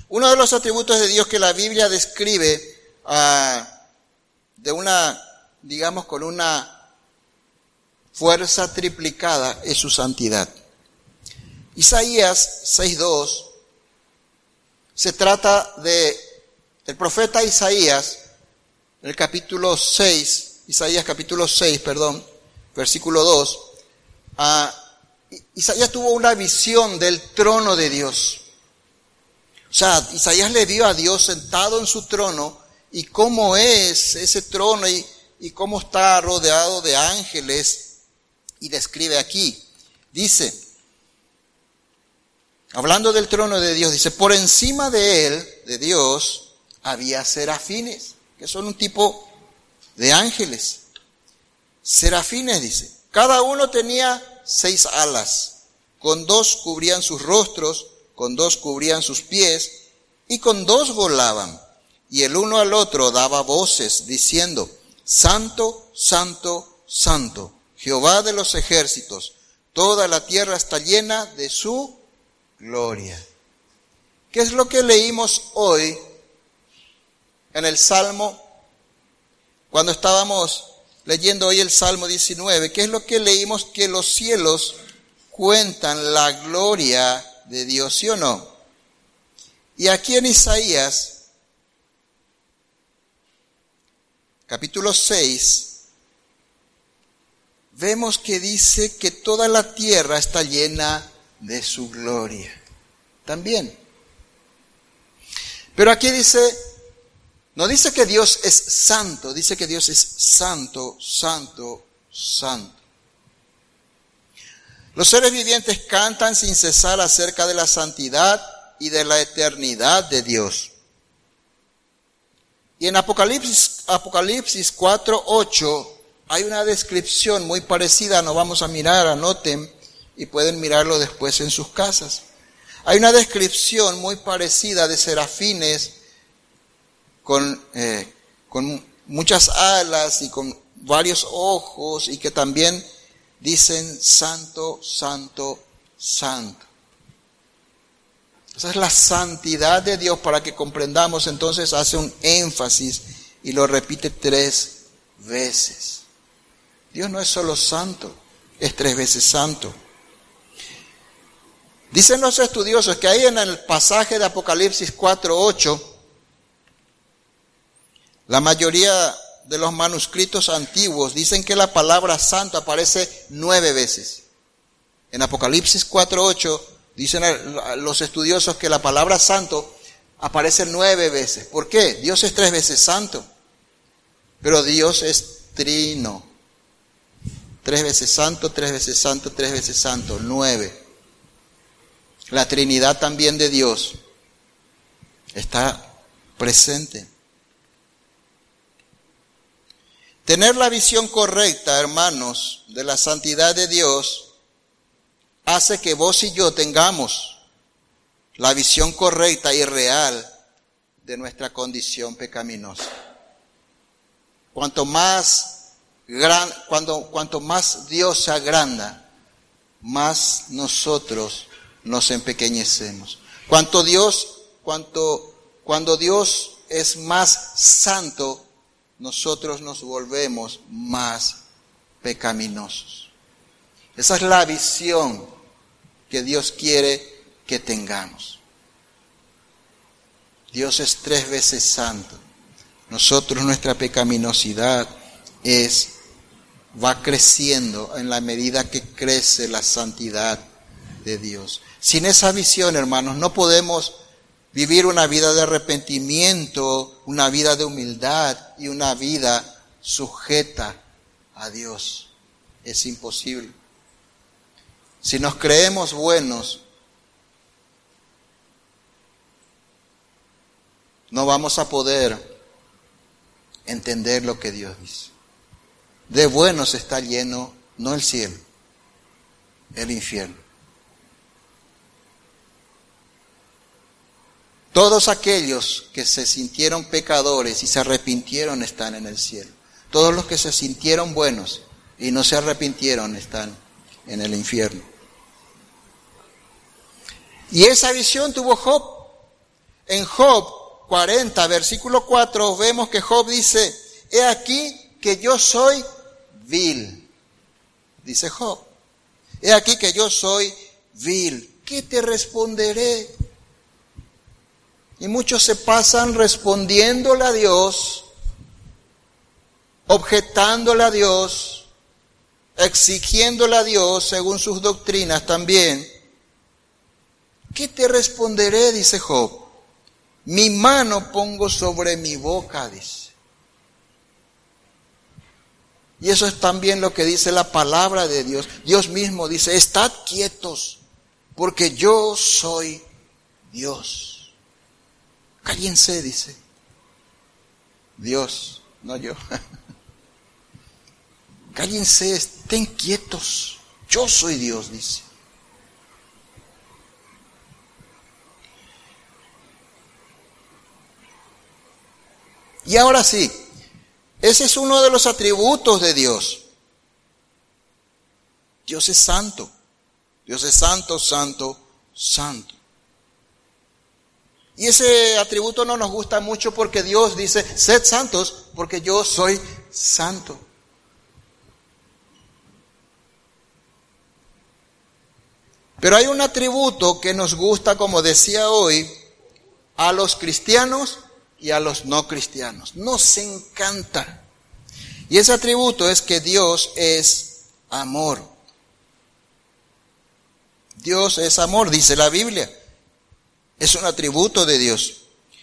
Uno de los atributos de Dios que la Biblia describe ah, de una, digamos, con una fuerza triplicada es su santidad. Isaías 6.2 se trata de el profeta Isaías, en el capítulo 6, Isaías capítulo 6, perdón, versículo 2, ah, Isaías tuvo una visión del trono de Dios. O sea, Isaías le vio a Dios sentado en su trono y cómo es ese trono y, y cómo está rodeado de ángeles. Y describe aquí, dice, hablando del trono de Dios, dice, por encima de él, de Dios, había serafines, que son un tipo de ángeles. Serafines, dice, cada uno tenía seis alas, con dos cubrían sus rostros, con dos cubrían sus pies, y con dos volaban. Y el uno al otro daba voces, diciendo, Santo, Santo, Santo, Jehová de los ejércitos, toda la tierra está llena de su gloria. ¿Qué es lo que leímos hoy en el Salmo? Cuando estábamos leyendo hoy el Salmo 19, ¿qué es lo que leímos? Que los cielos cuentan la gloria de Dios, ¿sí o no? Y aquí en Isaías, capítulo 6, vemos que dice que toda la tierra está llena de su gloria. También. Pero aquí dice, no dice que Dios es santo, dice que Dios es santo, santo, santo. Los seres vivientes cantan sin cesar acerca de la santidad y de la eternidad de Dios. Y en Apocalipsis, Apocalipsis 4, 8 hay una descripción muy parecida, no vamos a mirar, anoten y pueden mirarlo después en sus casas. Hay una descripción muy parecida de serafines con, eh, con muchas alas y con varios ojos y que también dicen santo, santo, santo. Esa es la santidad de Dios para que comprendamos. Entonces hace un énfasis y lo repite tres veces. Dios no es solo santo, es tres veces santo. Dicen los estudiosos que ahí en el pasaje de Apocalipsis 4.8, la mayoría de los manuscritos antiguos dicen que la palabra santo aparece nueve veces. En Apocalipsis 4.8 dicen los estudiosos que la palabra santo aparece nueve veces. ¿Por qué? Dios es tres veces santo, pero Dios es trino. Tres veces santo, tres veces santo, tres veces santo, nueve. La Trinidad también de Dios está presente. Tener la visión correcta, hermanos, de la santidad de Dios hace que vos y yo tengamos la visión correcta y real de nuestra condición pecaminosa. Cuanto más gran, cuando, cuanto más Dios se agranda, más nosotros nos empequeñecemos. Cuanto Dios, cuanto, cuando Dios es más santo, nosotros nos volvemos más pecaminosos. Esa es la visión que Dios quiere que tengamos. Dios es tres veces santo. Nosotros nuestra pecaminosidad es va creciendo en la medida que crece la santidad de Dios. Sin esa visión, hermanos, no podemos vivir una vida de arrepentimiento, una vida de humildad y una vida sujeta a Dios. Es imposible. Si nos creemos buenos, no vamos a poder entender lo que Dios dice. De buenos está lleno no el cielo, el infierno. Todos aquellos que se sintieron pecadores y se arrepintieron están en el cielo. Todos los que se sintieron buenos y no se arrepintieron están en el infierno. Y esa visión tuvo Job. En Job 40, versículo 4, vemos que Job dice, he aquí que yo soy vil. Dice Job, he aquí que yo soy vil. ¿Qué te responderé? Y muchos se pasan respondiéndole a Dios, objetándole a Dios, exigiéndole a Dios según sus doctrinas también. ¿Qué te responderé? dice Job. Mi mano pongo sobre mi boca, dice. Y eso es también lo que dice la palabra de Dios. Dios mismo dice, estad quietos, porque yo soy Dios. Cállense, dice. Dios, no yo. Cállense, estén quietos. Yo soy Dios, dice. Y ahora sí, ese es uno de los atributos de Dios. Dios es santo. Dios es santo, santo, santo. Y ese atributo no nos gusta mucho porque Dios dice, sed santos porque yo soy santo. Pero hay un atributo que nos gusta, como decía hoy, a los cristianos y a los no cristianos. Nos encanta. Y ese atributo es que Dios es amor. Dios es amor, dice la Biblia. Es un atributo de Dios.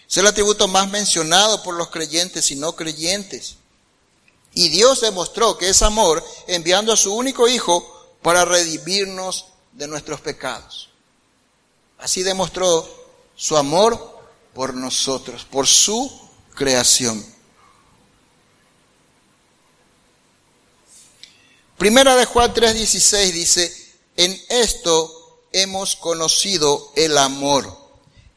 Es el atributo más mencionado por los creyentes y no creyentes. Y Dios demostró que es amor enviando a su único Hijo para redimirnos de nuestros pecados. Así demostró su amor por nosotros, por su creación. Primera de Juan 3:16 dice, en esto hemos conocido el amor,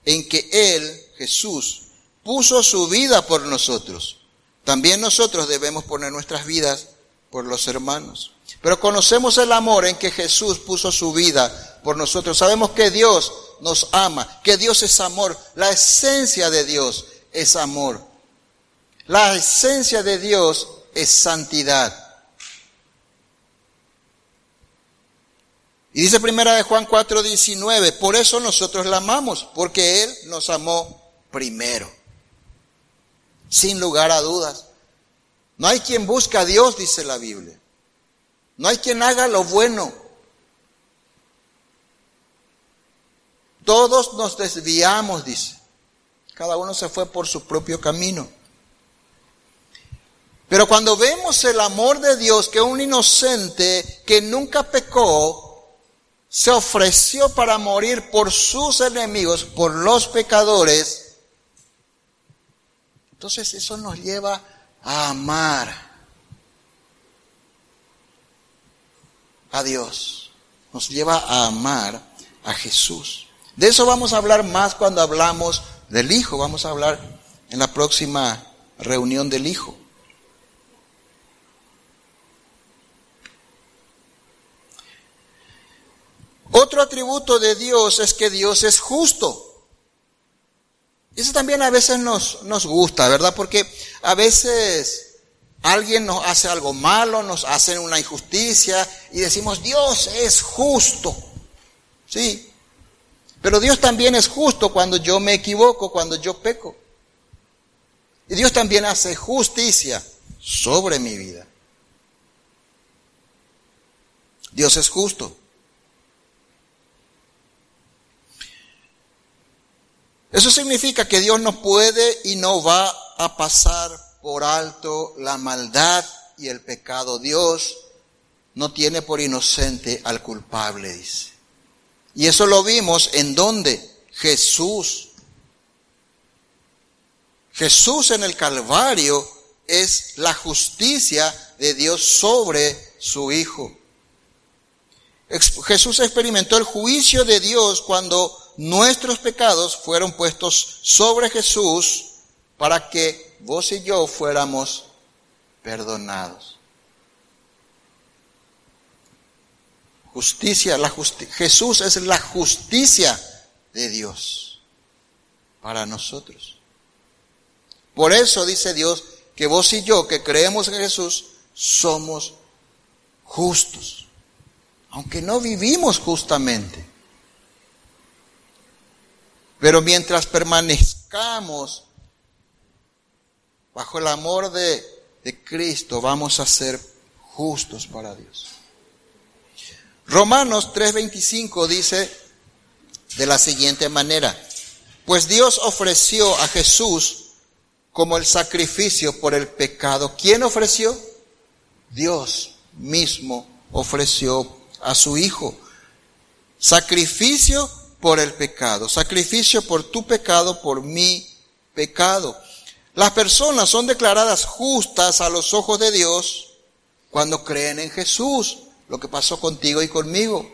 en que Él, Jesús, puso su vida por nosotros. También nosotros debemos poner nuestras vidas por los hermanos. Pero conocemos el amor en que Jesús puso su vida por nosotros. Sabemos que Dios nos ama, que Dios es amor. La esencia de Dios es amor. La esencia de Dios es santidad. Y dice primera de Juan 4:19, por eso nosotros la amamos, porque Él nos amó primero. Sin lugar a dudas. No hay quien busca a Dios, dice la Biblia. No hay quien haga lo bueno. Todos nos desviamos, dice. Cada uno se fue por su propio camino. Pero cuando vemos el amor de Dios, que un inocente que nunca pecó, se ofreció para morir por sus enemigos, por los pecadores, entonces eso nos lleva a amar a Dios, nos lleva a amar a Jesús. De eso vamos a hablar más cuando hablamos del Hijo, vamos a hablar en la próxima reunión del Hijo. Otro atributo de Dios es que Dios es justo. Eso también a veces nos, nos gusta, ¿verdad? Porque a veces Alguien nos hace algo malo, nos hacen una injusticia y decimos, Dios es justo. Sí. Pero Dios también es justo cuando yo me equivoco, cuando yo peco. Y Dios también hace justicia sobre mi vida. Dios es justo. Eso significa que Dios no puede y no va a pasar por alto la maldad y el pecado. Dios no tiene por inocente al culpable, dice. Y eso lo vimos en donde Jesús. Jesús en el Calvario es la justicia de Dios sobre su Hijo. Jesús experimentó el juicio de Dios cuando nuestros pecados fueron puestos sobre Jesús para que vos y yo fuéramos perdonados. Justicia, la Jesús es la justicia de Dios para nosotros. Por eso dice Dios que vos y yo que creemos en Jesús somos justos, aunque no vivimos justamente. Pero mientras permanezcamos bajo el amor de, Cristo vamos a ser justos para Dios. Romanos 3:25 dice de la siguiente manera, Pues Dios ofreció a Jesús como el sacrificio por el pecado. ¿Quién ofreció? Dios mismo ofreció a su Hijo. Sacrificio por el pecado, sacrificio por tu pecado, por mi pecado. Las personas son declaradas justas a los ojos de Dios cuando creen en Jesús, lo que pasó contigo y conmigo.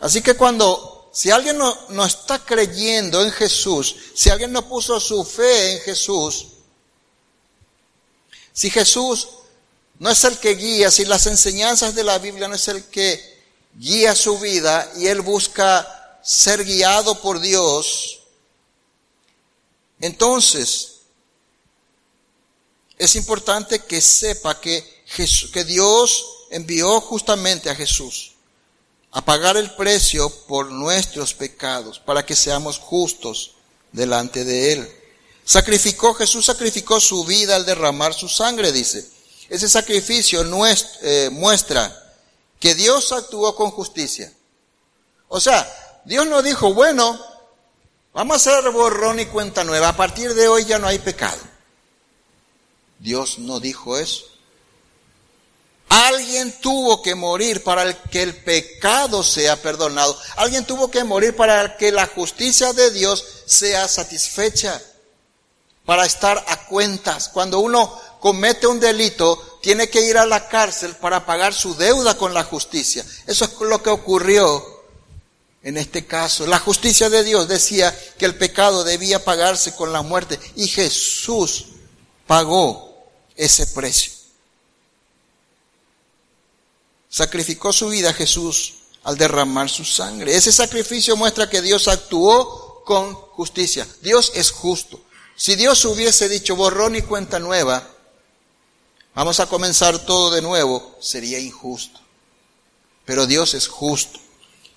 Así que cuando, si alguien no, no, está creyendo en Jesús, si alguien no puso su fe en Jesús, si Jesús no es el que guía, si las enseñanzas de la Biblia no es el que guía su vida y él busca ser guiado por Dios, entonces es importante que sepa que, que Dios envió justamente a Jesús a pagar el precio por nuestros pecados, para que seamos justos delante de Él. Sacrificó, Jesús sacrificó su vida al derramar su sangre, dice. Ese sacrificio eh, muestra que Dios actuó con justicia. O sea, Dios no dijo, bueno, vamos a hacer borrón y cuenta nueva, a partir de hoy ya no hay pecado. Dios no dijo eso. Alguien tuvo que morir para que el pecado sea perdonado. Alguien tuvo que morir para que la justicia de Dios sea satisfecha. Para estar a cuentas. Cuando uno comete un delito, tiene que ir a la cárcel para pagar su deuda con la justicia. Eso es lo que ocurrió en este caso. La justicia de Dios decía que el pecado debía pagarse con la muerte y Jesús pagó ese precio. Sacrificó su vida Jesús al derramar su sangre. Ese sacrificio muestra que Dios actuó con justicia. Dios es justo. Si Dios hubiese dicho borrón y cuenta nueva, vamos a comenzar todo de nuevo, sería injusto. Pero Dios es justo.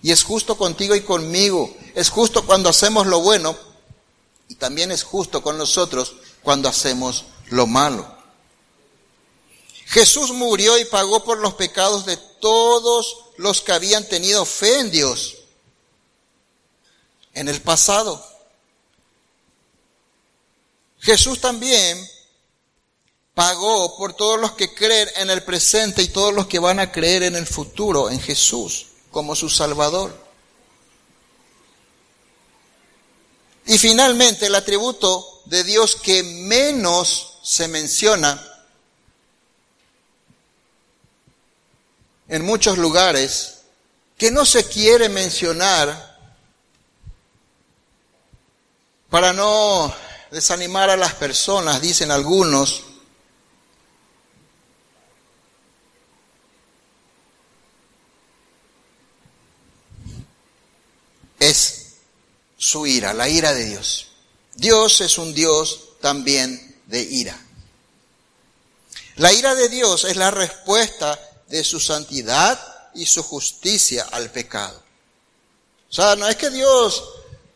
Y es justo contigo y conmigo. Es justo cuando hacemos lo bueno y también es justo con nosotros cuando hacemos lo malo. Jesús murió y pagó por los pecados de todos los que habían tenido fe en Dios en el pasado. Jesús también pagó por todos los que creen en el presente y todos los que van a creer en el futuro, en Jesús, como su Salvador. Y finalmente el atributo de Dios que menos se menciona en muchos lugares, que no se quiere mencionar para no desanimar a las personas, dicen algunos, es su ira, la ira de Dios. Dios es un Dios también de ira. La ira de Dios es la respuesta de su santidad y su justicia al pecado. O sea, no es que Dios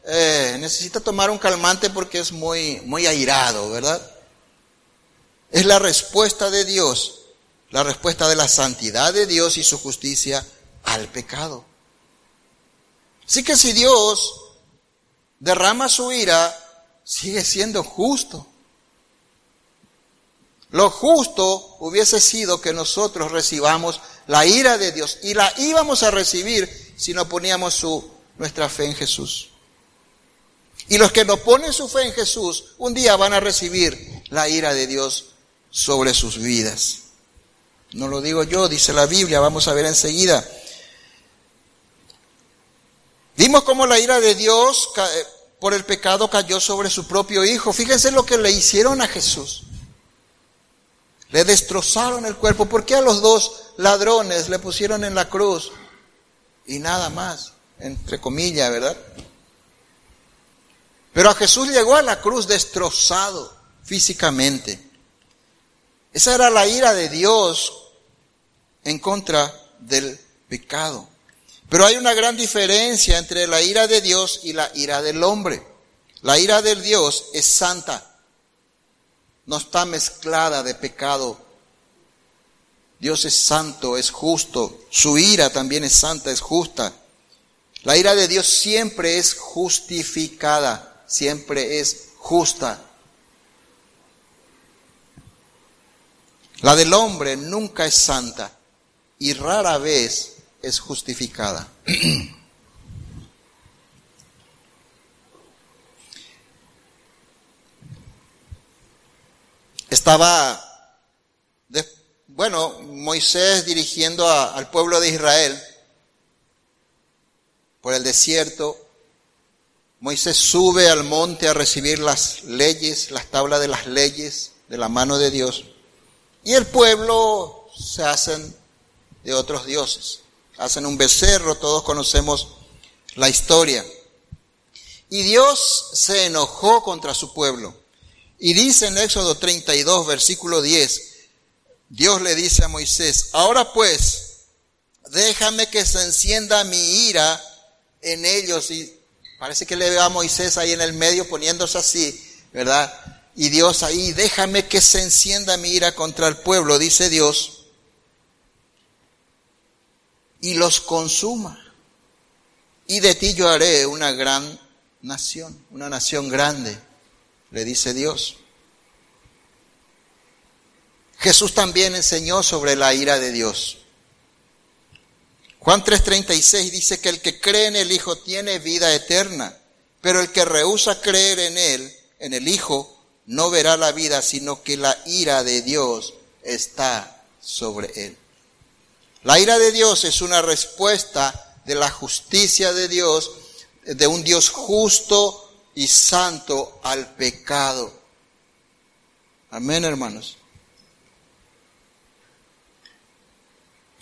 eh, necesita tomar un calmante porque es muy, muy airado, ¿verdad? Es la respuesta de Dios, la respuesta de la santidad de Dios y su justicia al pecado. Así que si Dios derrama su ira, sigue siendo justo. Lo justo hubiese sido que nosotros recibamos la ira de Dios y la íbamos a recibir si no poníamos su, nuestra fe en Jesús. Y los que no ponen su fe en Jesús, un día van a recibir la ira de Dios sobre sus vidas. No lo digo yo, dice la Biblia, vamos a ver enseguida. Vimos cómo la ira de Dios eh, por el pecado cayó sobre su propio Hijo. Fíjense lo que le hicieron a Jesús. Le destrozaron el cuerpo. ¿Por qué a los dos ladrones le pusieron en la cruz? Y nada más, entre comillas, ¿verdad? Pero a Jesús llegó a la cruz destrozado físicamente. Esa era la ira de Dios en contra del pecado. Pero hay una gran diferencia entre la ira de Dios y la ira del hombre. La ira de Dios es santa, no está mezclada de pecado. Dios es santo, es justo, su ira también es santa, es justa. La ira de Dios siempre es justificada, siempre es justa. La del hombre nunca es santa y rara vez es justificada. Estaba, bueno, Moisés dirigiendo al pueblo de Israel por el desierto. Moisés sube al monte a recibir las leyes, las tablas de las leyes de la mano de Dios. Y el pueblo se hacen de otros dioses. Hacen un becerro, todos conocemos la historia. Y Dios se enojó contra su pueblo. Y dice en Éxodo 32, versículo 10, Dios le dice a Moisés, ahora pues, déjame que se encienda mi ira en ellos. Y parece que le ve a Moisés ahí en el medio poniéndose así, ¿verdad? Y Dios ahí, déjame que se encienda mi ira contra el pueblo, dice Dios, y los consuma. Y de ti yo haré una gran nación, una nación grande le dice Dios. Jesús también enseñó sobre la ira de Dios. Juan 3:36 dice que el que cree en el Hijo tiene vida eterna, pero el que rehúsa creer en Él, en el Hijo, no verá la vida, sino que la ira de Dios está sobre Él. La ira de Dios es una respuesta de la justicia de Dios, de un Dios justo, y santo al pecado. Amén, hermanos.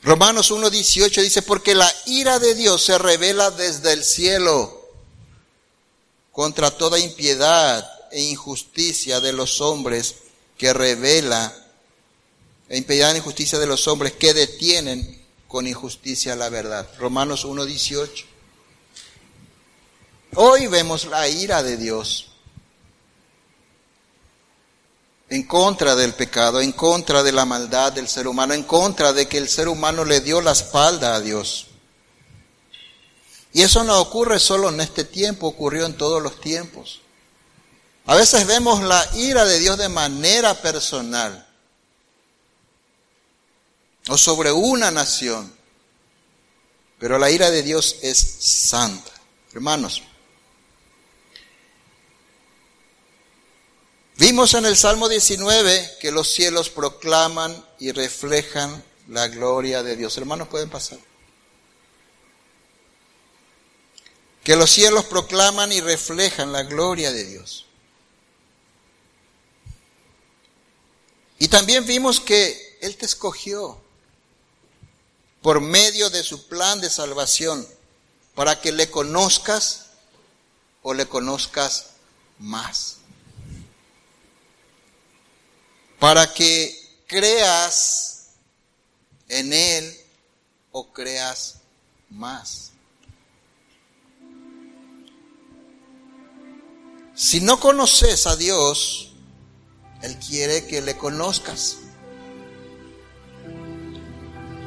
Romanos 1.18 dice, porque la ira de Dios se revela desde el cielo contra toda impiedad e injusticia de los hombres que revela, e impiedad e injusticia de los hombres que detienen con injusticia la verdad. Romanos 1.18. Hoy vemos la ira de Dios en contra del pecado, en contra de la maldad del ser humano, en contra de que el ser humano le dio la espalda a Dios. Y eso no ocurre solo en este tiempo, ocurrió en todos los tiempos. A veces vemos la ira de Dios de manera personal o sobre una nación, pero la ira de Dios es santa. Hermanos, Vimos en el Salmo 19 que los cielos proclaman y reflejan la gloria de Dios. Hermanos, pueden pasar. Que los cielos proclaman y reflejan la gloria de Dios. Y también vimos que Él te escogió por medio de su plan de salvación para que le conozcas o le conozcas más para que creas en Él o creas más. Si no conoces a Dios, Él quiere que le conozcas.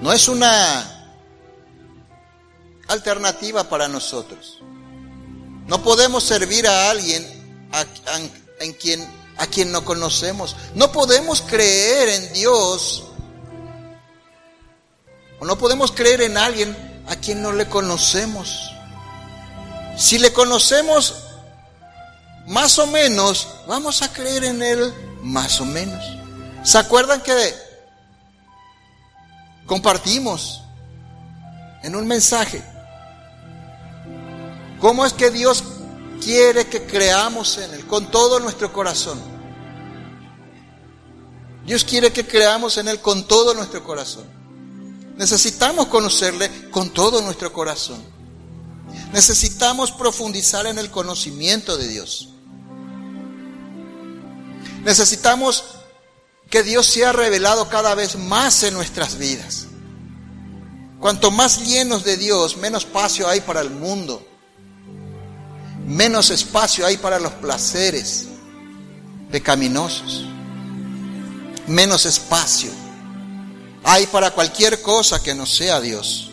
No es una alternativa para nosotros. No podemos servir a alguien en quien a quien no conocemos. No podemos creer en Dios o no podemos creer en alguien a quien no le conocemos. Si le conocemos más o menos, vamos a creer en Él más o menos. ¿Se acuerdan que compartimos en un mensaje cómo es que Dios quiere que creamos en Él con todo nuestro corazón. Dios quiere que creamos en Él con todo nuestro corazón. Necesitamos conocerle con todo nuestro corazón. Necesitamos profundizar en el conocimiento de Dios. Necesitamos que Dios sea revelado cada vez más en nuestras vidas. Cuanto más llenos de Dios, menos espacio hay para el mundo menos espacio hay para los placeres pecaminosos, menos espacio hay para cualquier cosa que no sea Dios.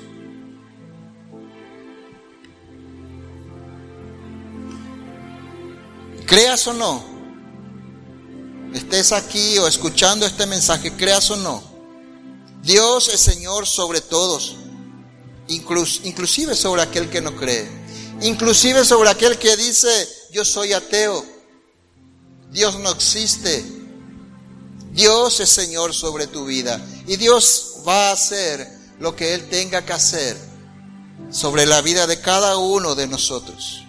Creas o no, estés aquí o escuchando este mensaje, creas o no, Dios es Señor sobre todos, inclusive sobre aquel que no cree inclusive sobre aquel que dice, yo soy ateo, Dios no existe, Dios es Señor sobre tu vida y Dios va a hacer lo que Él tenga que hacer sobre la vida de cada uno de nosotros.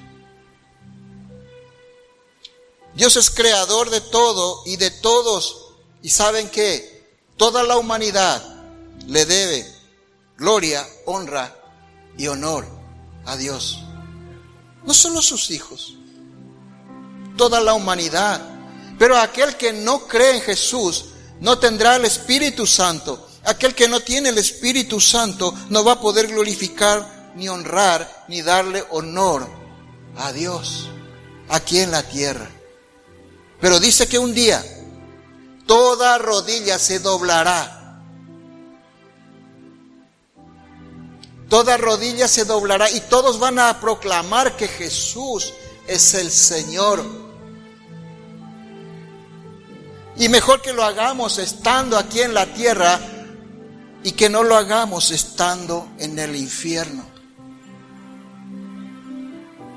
Dios es creador de todo y de todos. Y saben que toda la humanidad le debe gloria, honra y honor a Dios. No solo sus hijos, toda la humanidad. Pero aquel que no cree en Jesús no tendrá el Espíritu Santo. Aquel que no tiene el Espíritu Santo no va a poder glorificar, ni honrar, ni darle honor a Dios aquí en la tierra. Pero dice que un día toda rodilla se doblará. Toda rodilla se doblará y todos van a proclamar que Jesús es el Señor. Y mejor que lo hagamos estando aquí en la tierra y que no lo hagamos estando en el infierno.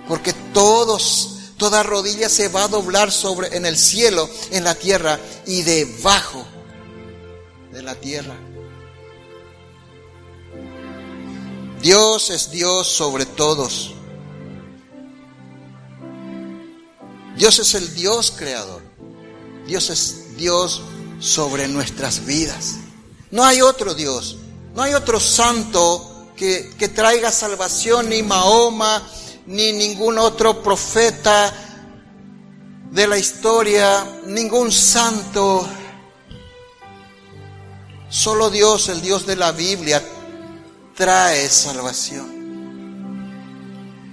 Porque todos Toda rodilla se va a doblar sobre en el cielo, en la tierra y debajo de la tierra. Dios es Dios sobre todos. Dios es el Dios creador. Dios es Dios sobre nuestras vidas. No hay otro Dios. No hay otro santo que, que traiga salvación, ni Mahoma, ni ningún otro profeta de la historia, ningún santo. Solo Dios, el Dios de la Biblia, trae salvación.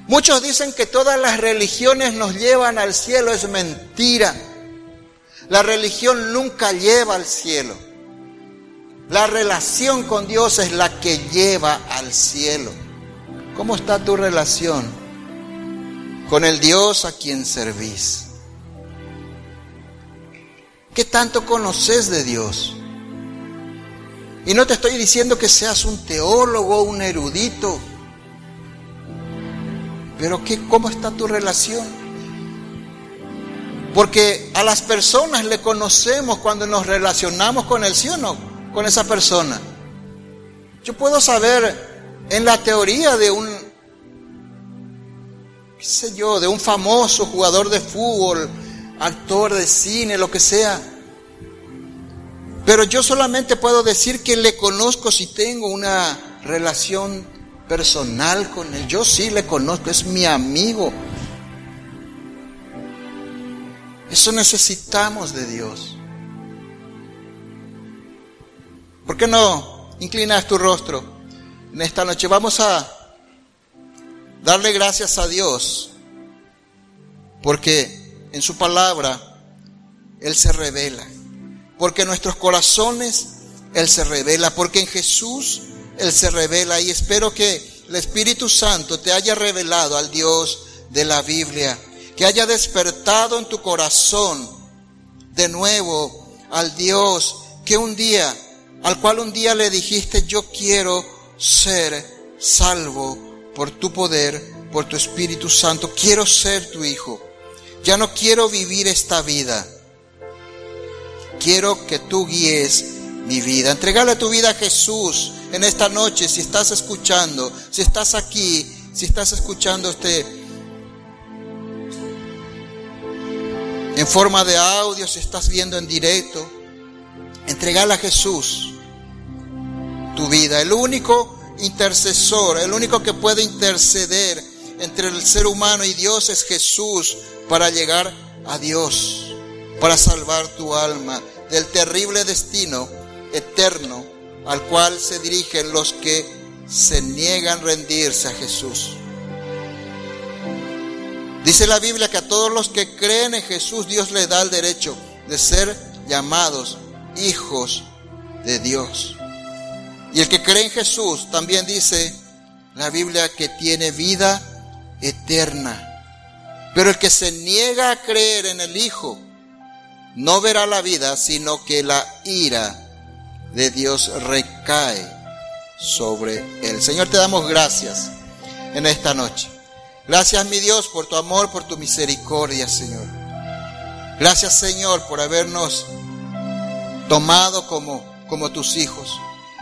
Muchos dicen que todas las religiones nos llevan al cielo. Es mentira. La religión nunca lleva al cielo. La relación con Dios es la que lleva al cielo. ¿Cómo está tu relación? con el Dios a quien servís. ¿Qué tanto conoces de Dios? Y no te estoy diciendo que seas un teólogo, un erudito, pero ¿qué, ¿cómo está tu relación? Porque a las personas le conocemos cuando nos relacionamos con el sí o no, con esa persona. Yo puedo saber en la teoría de un qué sé yo, de un famoso jugador de fútbol, actor de cine, lo que sea. Pero yo solamente puedo decir que le conozco si tengo una relación personal con él. Yo sí le conozco, es mi amigo. Eso necesitamos de Dios. ¿Por qué no inclinas tu rostro en esta noche? Vamos a darle gracias a Dios, porque en su palabra Él se revela, porque en nuestros corazones Él se revela, porque en Jesús Él se revela y espero que el Espíritu Santo te haya revelado al Dios de la Biblia, que haya despertado en tu corazón de nuevo al Dios que un día, al cual un día le dijiste, yo quiero ser salvo por tu poder, por tu Espíritu Santo. Quiero ser tu hijo. Ya no quiero vivir esta vida. Quiero que tú guíes mi vida. Entregale tu vida a Jesús en esta noche. Si estás escuchando, si estás aquí, si estás escuchando este en forma de audio, si estás viendo en directo, entregale a Jesús tu vida. El único intercesor, el único que puede interceder entre el ser humano y Dios es Jesús para llegar a Dios, para salvar tu alma del terrible destino eterno al cual se dirigen los que se niegan a rendirse a Jesús. Dice la Biblia que a todos los que creen en Jesús Dios les da el derecho de ser llamados hijos de Dios. Y el que cree en Jesús también dice la Biblia que tiene vida eterna. Pero el que se niega a creer en el Hijo no verá la vida, sino que la ira de Dios recae sobre él. Señor, te damos gracias en esta noche. Gracias, mi Dios, por tu amor, por tu misericordia, Señor. Gracias, Señor, por habernos tomado como, como tus hijos.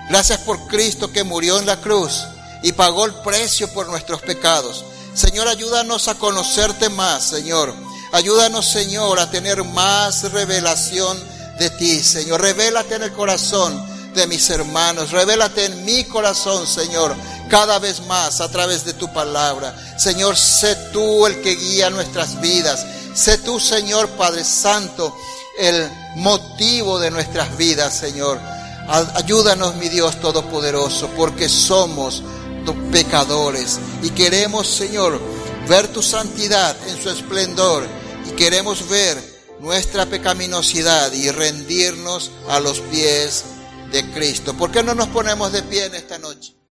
Gracias por Cristo que murió en la cruz y pagó el precio por nuestros pecados. Señor, ayúdanos a conocerte más, Señor. Ayúdanos, Señor, a tener más revelación de ti, Señor. Revélate en el corazón de mis hermanos. Revélate en mi corazón, Señor, cada vez más a través de tu palabra. Señor, sé tú el que guía nuestras vidas. Sé tú, Señor Padre Santo, el motivo de nuestras vidas, Señor. Ayúdanos, mi Dios Todopoderoso, porque somos pecadores y queremos, Señor, ver tu santidad en su esplendor y queremos ver nuestra pecaminosidad y rendirnos a los pies de Cristo. ¿Por qué no nos ponemos de pie en esta noche?